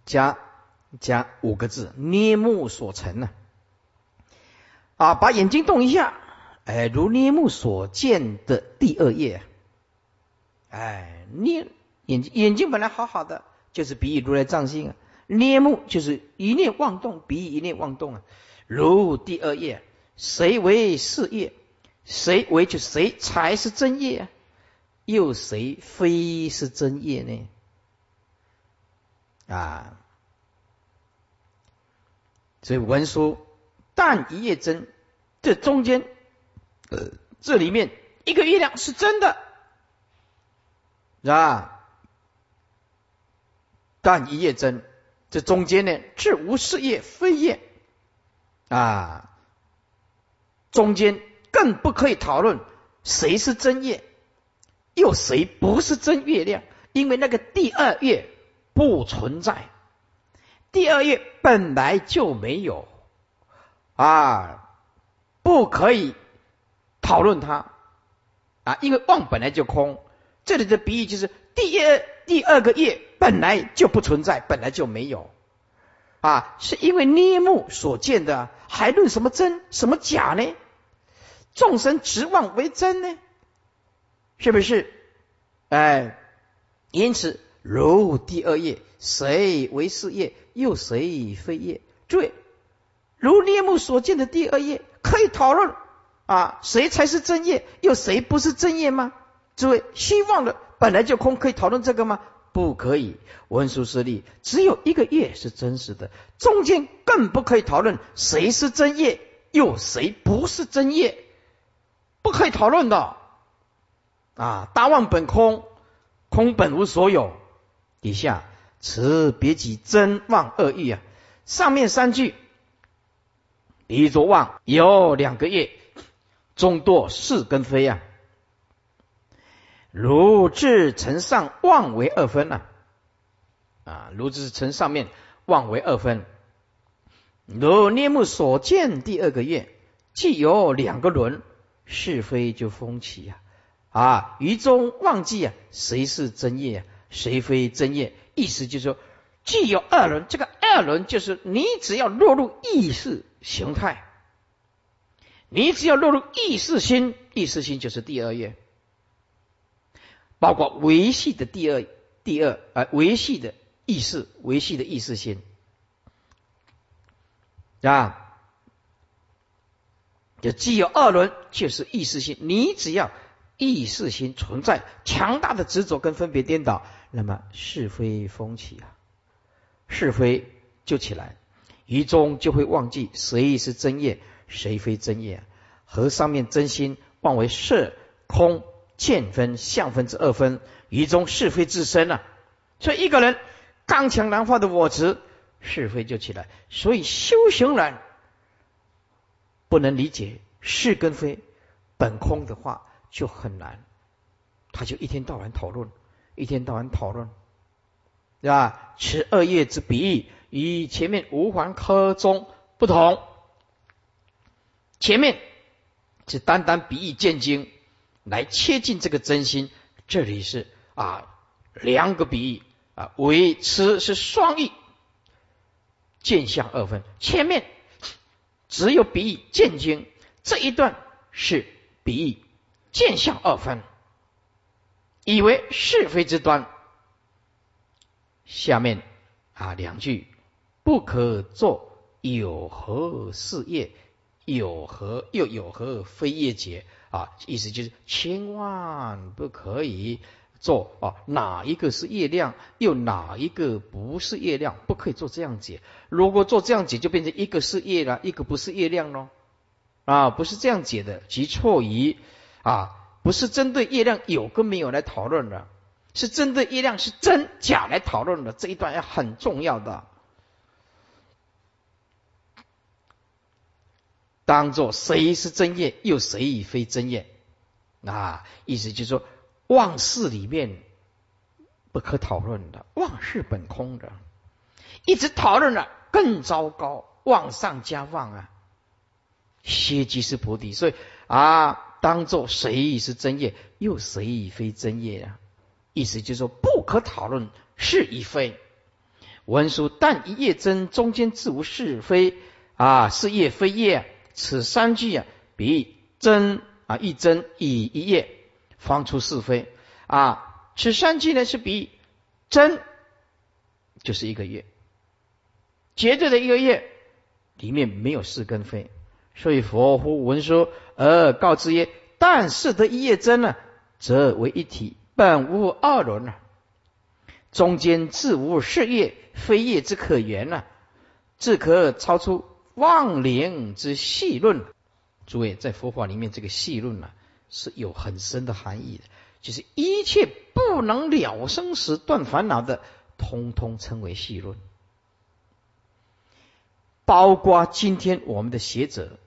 加加五个字，捏目所成呢？啊，把眼睛动一下，哎，如捏木所见的第二页，哎，捏眼睛眼睛本来好好的，就是比喻如来藏心啊。捏木就是一念妄动，比喻一念妄动啊。如第二页，谁为是业？谁为就谁才是真业？又谁非是真业呢？啊，所以文殊但一夜真，这中间。呃，这里面一个月亮是真的，是吧？但一夜真，这中间呢，是无是业非业啊。中间更不可以讨论谁是真月，又谁不是真月亮，因为那个第二月不存在，第二月本来就没有啊，不可以。讨论它啊，因为妄本来就空，这里的比喻就是第二第二个月本来就不存在，本来就没有啊，是因为捏目所见的，还论什么真什么假呢？众生执妄为真呢？是不是？哎，因此如第二页，谁为是业，又谁非业？注意，如捏目所见的第二页，可以讨论。啊，谁才是真业？又谁不是真业吗？诸位，希望的本来就空，可以讨论这个吗？不可以。文殊师利，只有一个业是真实的，中间更不可以讨论谁是真业，又谁不是真业，不可以讨论的。啊，大妄本空，空本无所有。底下此别起真妄二意啊。上面三句，比喻作妄有两个业。中堕是跟非啊，如至成上妄为二分呐，啊，如至成上面妄为二分，如念目所见第二个月，既有两个轮，是非就风起啊，啊，于中忘记啊，谁是真业啊，谁非真业？意思就是说，既有二轮，这个二轮就是你只要落入意识形态。你只要落入意识心，意识心就是第二页，包括维系的第二、第二啊，维系的意识、维系的意识心啊，就既有二轮，就是意识心。你只要意识心存在强大的执着跟分别颠倒，那么是非风起啊，是非就起来，于中就会忘记谁是真业。谁非真业？和上面真心妄为色空见分相分之二分，于中是非自身啊。所以一个人刚强难化的我执，是非就起来。所以修行人不能理解是跟非本空的话，就很难。他就一天到晚讨论，一天到晚讨论，对吧？此二业之比喻与前面无环科中不同。前面是单单比喻见经来切近这个真心，这里是啊两个比喻啊，为此是双义，见相二分。前面只有比喻见经，这一段是比喻见相二分，以为是非之端。下面啊两句不可做有何事业。有何又有何非业劫啊？意思就是千万不可以做啊！哪一个是业量，又哪一个不是业量？不可以做这样解。如果做这样解，就变成一个是业了，一个不是业量喽。啊，不是这样解的，即错于啊，不是针对业量有跟没有来讨论的，是针对业量是真假来讨论的。这一段要很重要的。当做谁是真业，又谁非真业？啊，意思就是说，妄事里面不可讨论的，妄事本空的，一直讨论了更糟糕，妄上加妄啊，歇即是菩提。所以啊，当做谁是真业，又谁非真业啊？意思就是说，不可讨论是与非。文殊但一业真，中间自无是非啊，是业非业。此三句啊，比真啊一真以一业方出是非。啊，此三句呢是比真就是一个月，绝对的一个月里面没有是跟非，所以佛乎文说而告之曰：但是得一业真呢，则为一体，本无二伦啊，中间自无是业非业之可言啊，自可超出妄灵之细论。诸位在佛法里面，这个细论呢是有很深的含义的，就是一切不能了生死断烦恼的。通通称为细论，包括今天我们的学者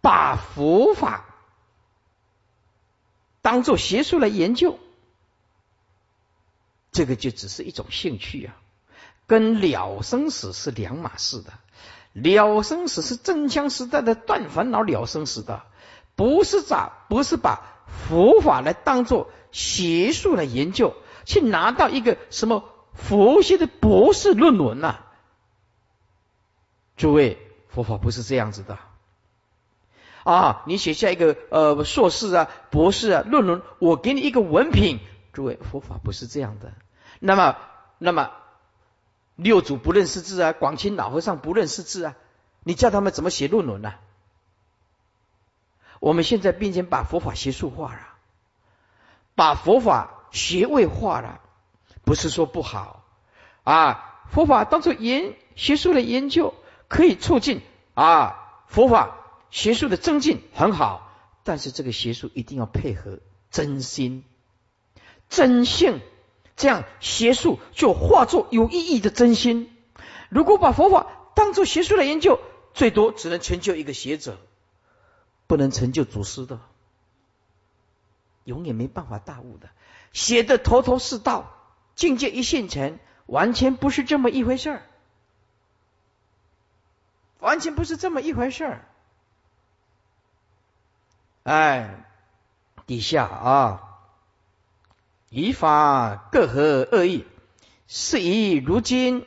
把佛法当做学术来研究，这个就只是一种兴趣啊，跟了生死是两码事的。了生死是真枪实弹的断烦恼了生死的，不是咋不是把佛法来当做学术来研究，去拿到一个什么？佛学的博士论文呐，诸位，佛法不是这样子的啊！你写下一个呃硕士啊、博士啊论文，我给你一个文凭。诸位，佛法不是这样的。那么，那么六祖不认识字啊，广清老和尚不认识字啊，你叫他们怎么写论文呢？我们现在并且把佛法学术化了，把佛法学位化了。不是说不好啊，佛法当做研学术的研究，可以促进啊佛法学术的增进，很好。但是这个学术一定要配合真心、真性，这样学术就化作有意义的真心。如果把佛法当做学术的研究，最多只能成就一个学者，不能成就祖师的，永远没办法大悟的，写的头头是道。境界一现成，完全不是这么一回事儿，完全不是这么一回事儿。哎，底下啊，以法各合恶意，是以如今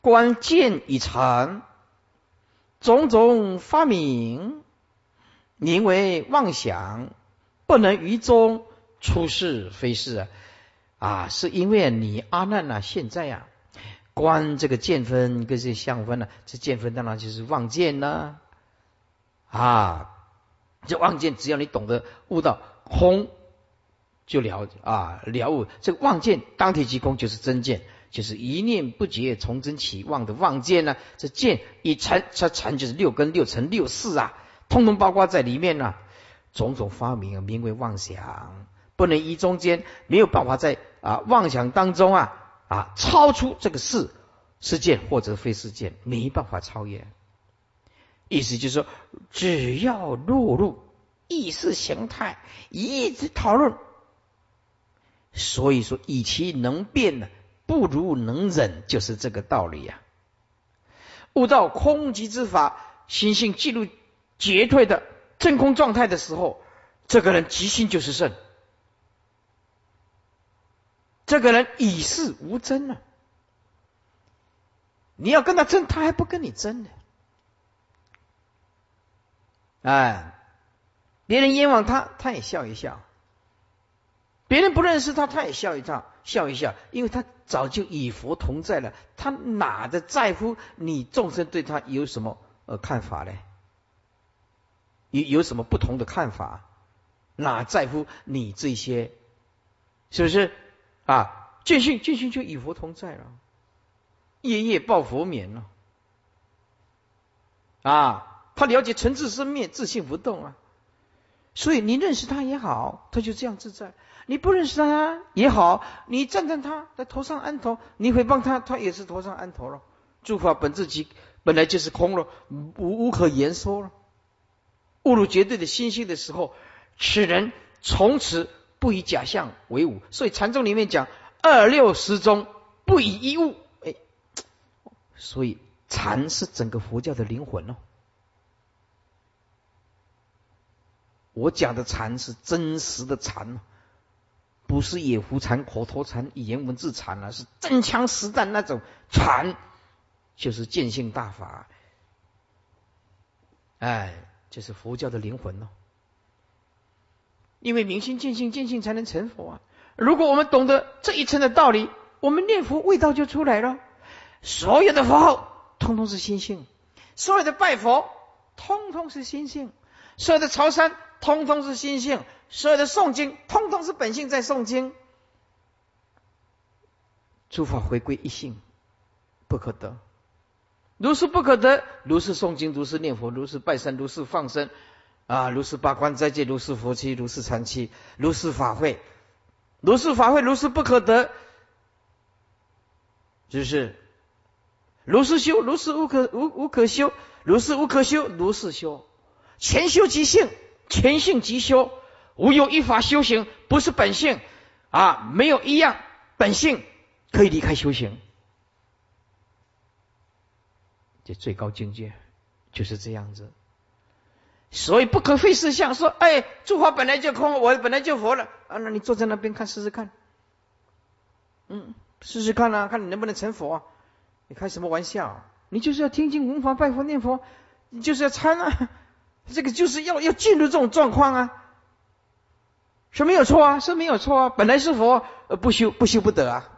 关键已成，种种发明，名为妄想，不能于中出是非是啊。啊，是因为你阿难呐，现在呀，观这个见分跟这相分呢，这见分当然就是望见呢。啊，这望见，只要你懂得悟到空，就了啊了悟。这个望见当体即空，就是真见，就是一念不绝从真起望的望见呢。这见一成，这成就是六根六尘六事啊，通通包括在里面呢。种种发明啊，名为妄想。不能依中间，没有办法在啊妄想当中啊啊超出这个事事件或者非事件，没办法超越。意思就是说，只要落入意识形态，一直讨论。所以说，与其能变呢，不如能忍，就是这个道理呀。悟到空寂之法，心性进入绝对的真空状态的时候，这个人即心就是圣。这个人与世无争啊！你要跟他争，他还不跟你争呢。哎，别人冤枉他，他也笑一笑；别人不认识他，他也笑一笑，笑一笑，因为他早就与佛同在了，他哪的在乎你众生对他有什么呃看法呢？有有什么不同的看法？哪在乎你这些？是不是？啊，见性见性就与佛同在了，夜夜抱佛眠了。啊，他了解尘自生灭，自性不动啊。所以你认识他也好，他就这样自在；你不认识他也好，你赞赞他，在头上安头；你诽谤他，他也是头上安头了。诸法本自己本来就是空了，无无可言说了。误入绝对的心性的时候，此人从此。不以假象为伍，所以禅宗里面讲二六十中不以一物。哎，所以禅是整个佛教的灵魂哦。我讲的禅是真实的禅，不是野狐禅、口头禅、语言文字禅啊，是真枪实弹那种禅，就是见性大法。哎，这是佛教的灵魂哦。因为明心见性，见性才能成佛啊！如果我们懂得这一层的道理，我们念佛味道就出来了。所有的佛号，通通是心性；所有的拜佛，通通是心性；所有的朝山，通通是心性；所有的诵经，通通是本性在诵经。诸法回归一性，不可得。如是不可得，如是诵经，如是念佛，如是拜山，如是放生。啊，如是八关斋戒，如是佛期，如是禅期，如是法会，如是法会，如是不可得，就是如是修，如是无可无无可修，如是无可修，如是修，全修即性，全性即修，无有一法修行不是本性啊，没有一样本性可以离开修行，这最高境界就是这样子。所以不可废事相，说哎，诸法本来就空，我本来就佛了啊！那你坐在那边看试试看，嗯，试试看啊，看你能不能成佛？你开什么玩笑？你就是要听经闻法拜佛念佛，你就是要参啊！这个就是要要进入这种状况啊，是没有错啊，是没有错啊，本来是佛，呃，不修不修不得啊，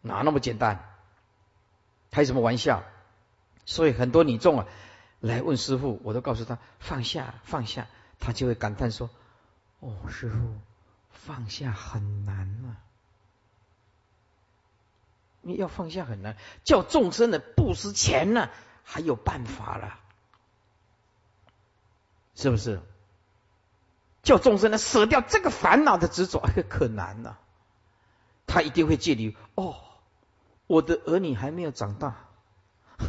哪那么简单？开什么玩笑？所以很多女众啊。来问师傅，我都告诉他放下放下，他就会感叹说：“哦，师傅，放下很难啊！你要放下很难，叫众生的布施钱呢，还有办法了，是不是？叫众生呢舍掉这个烦恼的执着，可难了。他一定会借你哦，我的儿女还没有长大。”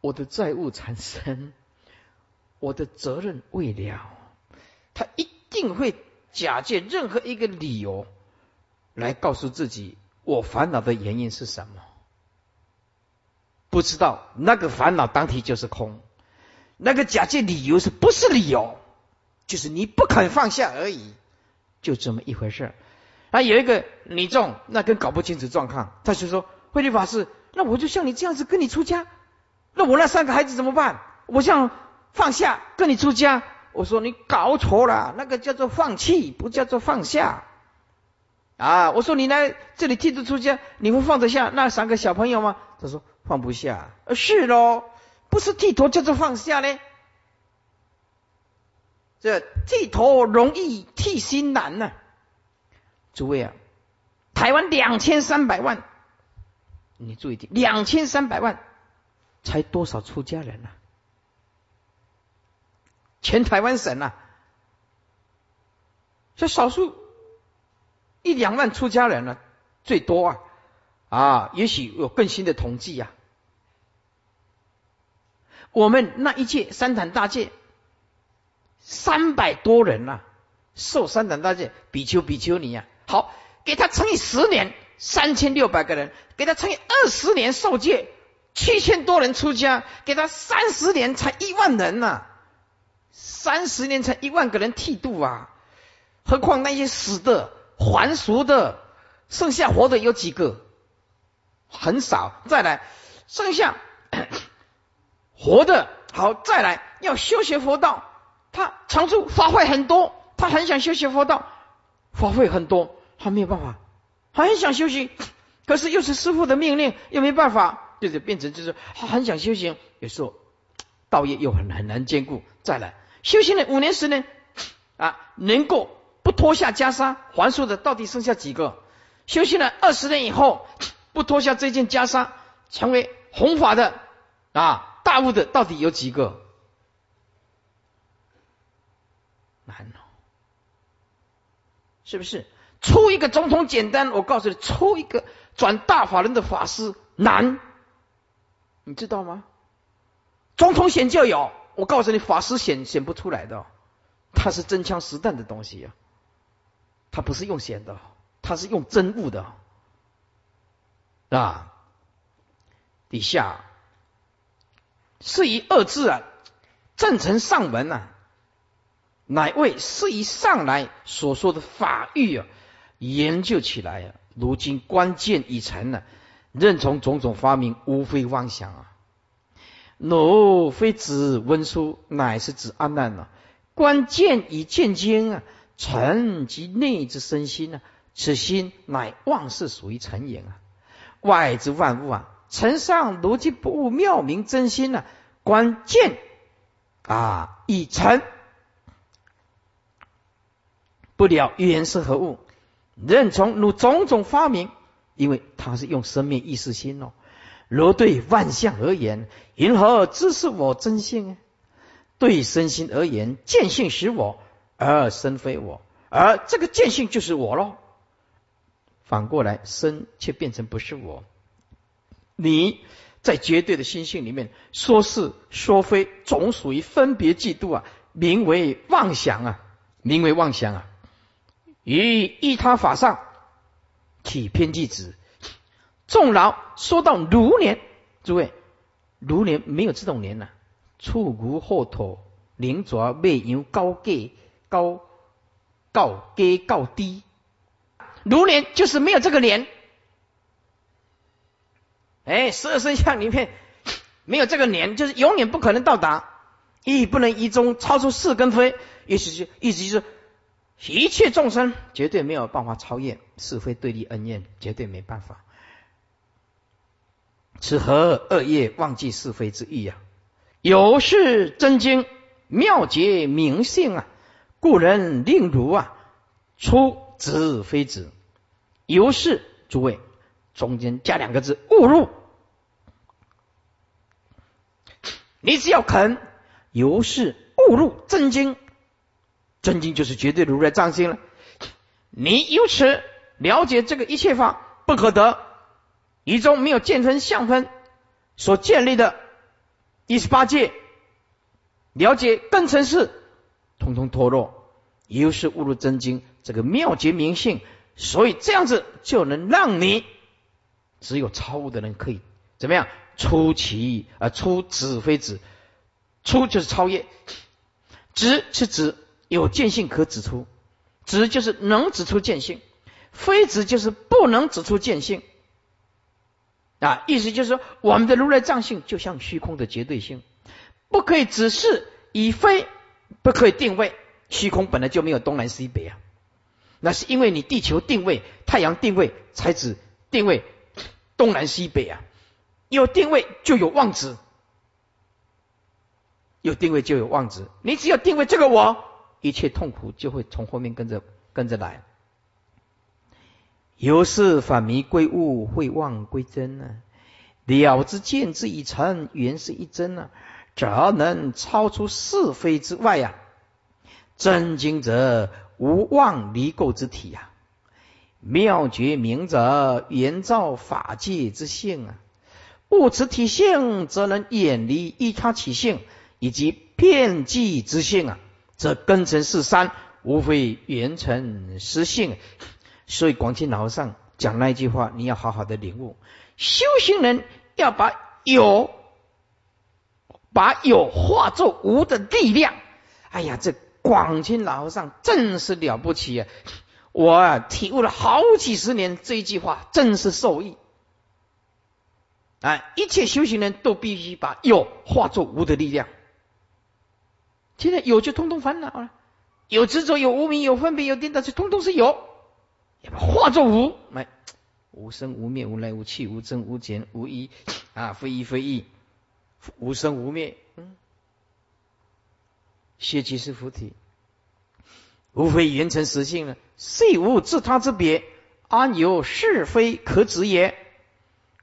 我的债务缠身，我的责任未了，他一定会假借任何一个理由来告诉自己，我烦恼的原因是什么？不知道那个烦恼当体就是空，那个假借理由是不是理由？就是你不肯放下而已，就这么一回事。那，有一个女众，那更搞不清楚状况，他就说：慧律法师，那我就像你这样子跟你出家。那我那三个孩子怎么办？我想放下跟你出家。我说你搞错了，那个叫做放弃，不叫做放下。啊，我说你来这里剃度出家，你会放得下那三个小朋友吗？他说放不下。是喽，不是剃头叫做放下嘞？这剃头容易，剃心难呢。诸位啊，台湾两千三百万，你注意听，两千三百万。才多少出家人啊？全台湾省啊，这少数一两万出家人了，最多啊啊！也许有更新的统计呀。我们那一届三坛大戒，三百多人呐，受三坛大戒比丘比丘尼呀。好，给他乘以十年，三千六百个人；给他乘以二十年受戒。七千多人出家，给他三十年才一万人呐，三十年才一万个人剃度啊！何况那些死的、还俗的，剩下活的有几个？很少。再来，剩下 活的，好，再来要修学佛道，他常住法会很多，他很想修学佛道，花费很多，他没有办法，他很想修行，可是又是师傅的命令，又没办法。就是变成就是他很想修行，有时候道业又很很难兼顾。再来修行了五年十年啊，能够不脱下袈裟还俗的，到底剩下几个？修行了二十年以后，不脱下这件袈裟，成为弘法的啊大悟的，到底有几个？难，是不是？出一个总统简单，我告诉你，出一个转大法人的法师难。你知道吗？总统选就有，我告诉你，法师选选不出来的，他是真枪实弹的东西呀，他不是用选的，他是用真物的啊。底下是以二字啊，正成上文啊，乃为是以上来所说的法欲啊，研究起来啊，如今关键已成了。任从种种发明，无非妄想啊！奴非指文书，乃是指阿难呐。观见以见经啊，诚即内之身心啊，此心乃妄事属于成言啊。外之万物啊，尘上如今不悟妙明真心啊，关键啊，以尘不了缘是何物，任从如种种发明，因为他是用生命意识心哦。如对万象而言，因何知是我真性？对身心而言，见性使我，而身非我，而这个见性就是我喽。反过来，身却变成不是我。你在绝对的心性里面说是说非，总属于分别嫉妒啊，名为妄想啊，名为妄想啊。于一他法上起偏见子。众老说到如年，诸位，如年没有这种年呐。触骨后土，灵爪未由高低高高低高低，如年就是没有这个年。哎，十二生肖里面没有这个年，就是永远不可能到达，亦不能一中超出四根非，意思就意思就是，一切众生绝对没有办法超越是非对立恩怨，绝对没办法。此何恶业忘记是非之意啊？有是真经妙解明性啊，故人令如啊出子非子。由是诸位中间加两个字误入，你只要肯由是误入真经，真经就是绝对如来藏心了。你由此了解这个一切法不可得。一中没有见分相分所建立的一十八界，了解更尘事，通通脱落，又是误入真经这个妙绝明性，所以这样子就能让你只有超悟的人可以怎么样出其啊出子非子，出就是超越，指是指有见性可指出，指就是能指出见性，非指就是不能指出见性。啊，意思就是说，我们的如来藏性就像虚空的绝对性，不可以只是以非，不可以定位。虚空本来就没有东南西北啊，那是因为你地球定位、太阳定位才指定位东南西北啊。有定位就有妄执，有定位就有妄执。你只要定位这个我，一切痛苦就会从后面跟着跟着来。由是反迷归悟，会忘归真呢？了之见之以成，原是一真呢，则能超出是非之外呀。真经者无妄离垢之体呀。妙觉明者，圆照法界之性啊。悟此体性，则能远离一他起性以及遍计之性啊。这根尘是三，无非缘成实性。所以广清老和尚讲那一句话，你要好好的领悟。修行人要把有，把有化作无的力量。哎呀，这广清老和尚真是了不起啊！我啊体悟了好几十年这一句话，真是受益。啊，一切修行人都必须把有化作无的力量。现在有就通通烦恼了，有执着，有无名，有分别，有颠倒，就通通是有。化作无，来无生无灭，无来无去，无增无减，无一啊，非一非一，无生无灭。嗯，邪即是菩提，无非缘成实性了。虽无自他之别，安有是非可指也？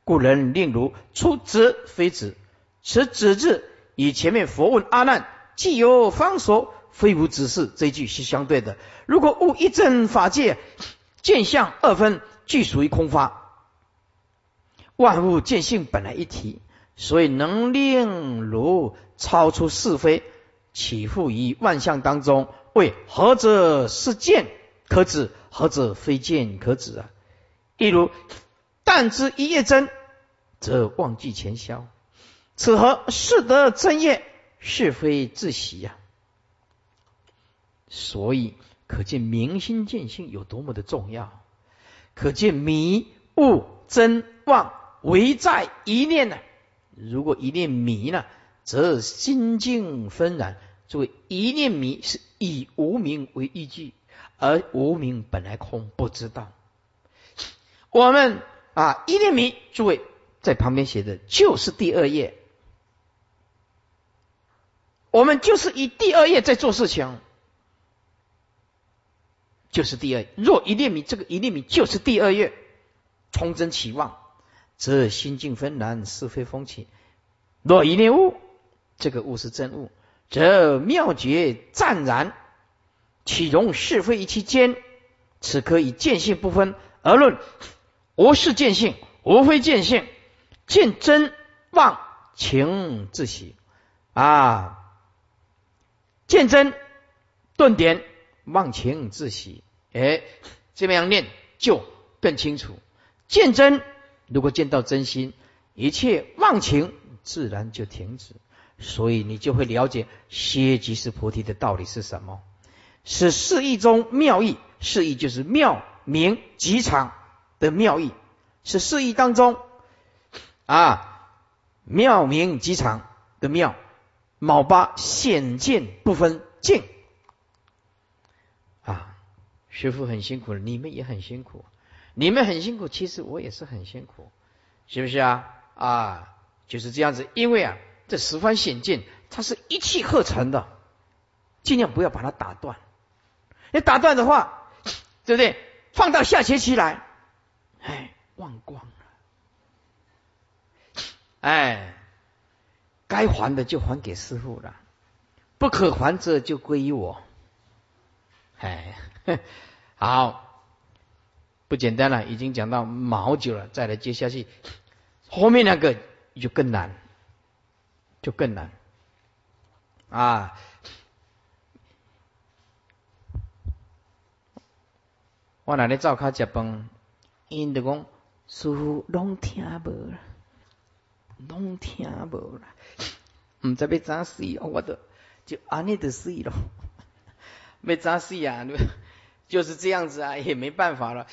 故人令如出子非子，此子字与前面佛问阿难。既有方所，非无指示这一句是相对的。如果悟一真法界。见相二分，俱属于空法。万物见性本来一体，所以能令如超出是非，起伏于万象当中。为何者是见可指，何者非见可指啊？例如，但知一叶真，则忘记前消。此何是得真业，是非自喜呀？所以。可见明心见性有多么的重要，可见迷悟真妄唯在一念呢？如果一念迷呢，则心境纷然。作为一念迷是以无名为依据，而无名本来空，不知道。我们啊，一念迷，诸位在旁边写的就是第二页。我们就是以第二页在做事情，就是第二。若一念米，这个一念米就是第二页，从真起望，则心境纷然，是非风起。若一念悟，这个悟是真悟。则妙觉湛然，岂容是非一期间？此可以见性不分而论。无是见性，无非见性。见真妄情自喜啊！见真顿点忘情自喜。哎，这么样念就更清楚。见真，如果见到真心，一切忘情自然就停止。所以你就会了解歇即是菩提的道理是什么？是四义中妙义，四义就是妙明极场的妙义，是四义当中啊妙明极场的妙。卯八显见不分境啊，师傅很辛苦了，你们也很辛苦，你们很辛苦，其实我也是很辛苦，是不是啊？啊，就是这样子，因为啊。这十番显见，它是一气呵成的，尽量不要把它打断。你打断的话，对不对？放到下学期来，哎，忘光了。哎，该还的就还给师傅了，不可还者就归于我。哎，好，不简单了，已经讲到毛久了，再来接下去，后面那个就更难。就更难啊！我那里照卡食饭，因就讲师傅拢听无啦，拢听无啦，唔知要怎死，我都就安尼的死咯，要怎死啊？就是这样子啊，也没办法了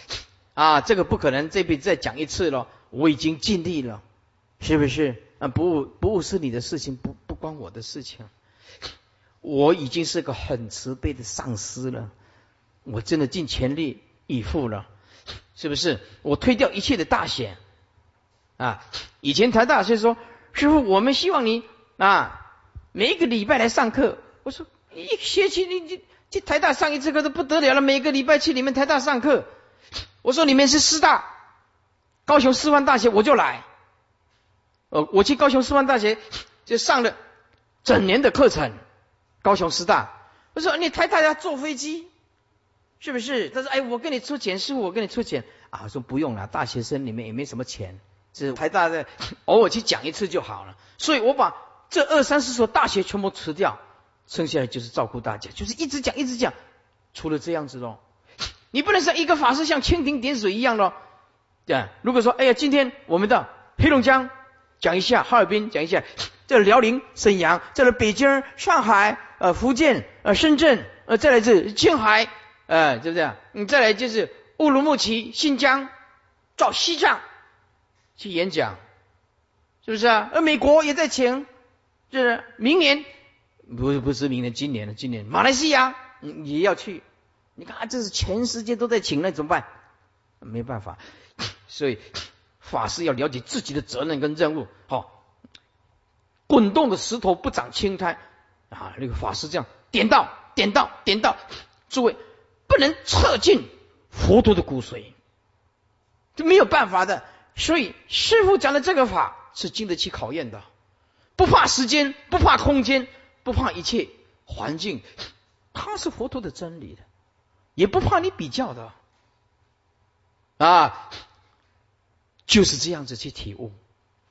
啊！这个不可能这辈子再讲一次了，我已经尽力了，是不是？啊，不不是你的事情，不不关我的事情。我已经是个很慈悲的上司了，我真的尽全力以赴了，是不是？我推掉一切的大险啊！以前台大学说，师傅，我们希望你啊，每一个礼拜来上课。我说一学期你你去台大上一次课都不得了了，每个礼拜去你们台大上课。我说你们是师大，高雄师范大学，我就来。呃，我去高雄师范大学就上了整年的课程，高雄师大。我说你台大要坐飞机，是不是？他说哎，我给你出钱，师傅我给你出钱啊。说不用了，大学生里面也没什么钱，是台大的偶尔去讲一次就好了。所以我把这二三十所大学全部辞掉，剩下来就是照顾大家，就是一直讲一直讲。除了这样子咯，你不能像一个法师像蜻蜓点水一样咯。对，如果说哎呀，今天我们的黑龙江。讲一下哈尔滨，讲一下这辽宁、沈阳，这是北京、上海、呃福建、呃深圳，呃再来是青海，呃对不对？你再来就是乌鲁木齐、新疆，到西藏去演讲，是不是啊？而美国也在请，就是明年不是不是明年，今年的，今年马来西亚也要去。你看，这是全世界都在请，那怎么办？没办法，所以。法师要了解自己的责任跟任务，好，滚动的石头不长青苔啊！那个法师这样点到点到点到，诸位不能测进佛陀的骨髓，这没有办法的。所以师傅讲的这个法是经得起考验的，不怕时间，不怕空间，不怕一切环境，它是佛陀的真理的，也不怕你比较的啊。就是这样子去体悟，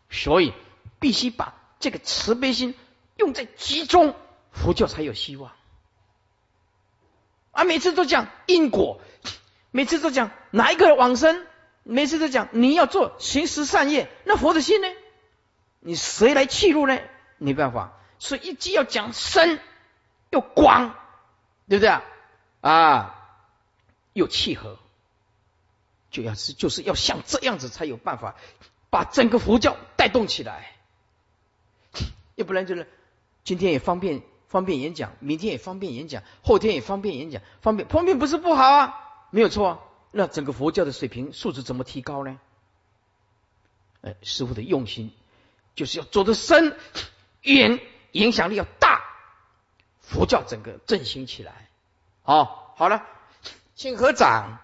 所以必须把这个慈悲心用在集中，佛教才有希望。啊，每次都讲因果，每次都讲哪一个往生，每次都讲你要做行十善业，那佛的心呢？你谁来弃入呢？没办法，所以一既要讲深，又广，对不对啊？啊，又契合，就要是就是要像这样子，才有办法把整个佛教带动起来。要不然就是今天也方便方便演讲，明天也方便演讲，后天也方便演讲，方便方便不是不好啊，没有错、啊。那整个佛教的水平素质怎么提高呢？哎，师傅的用心就是要做得深远影响力要大佛教整个振兴起来。好好了请合掌。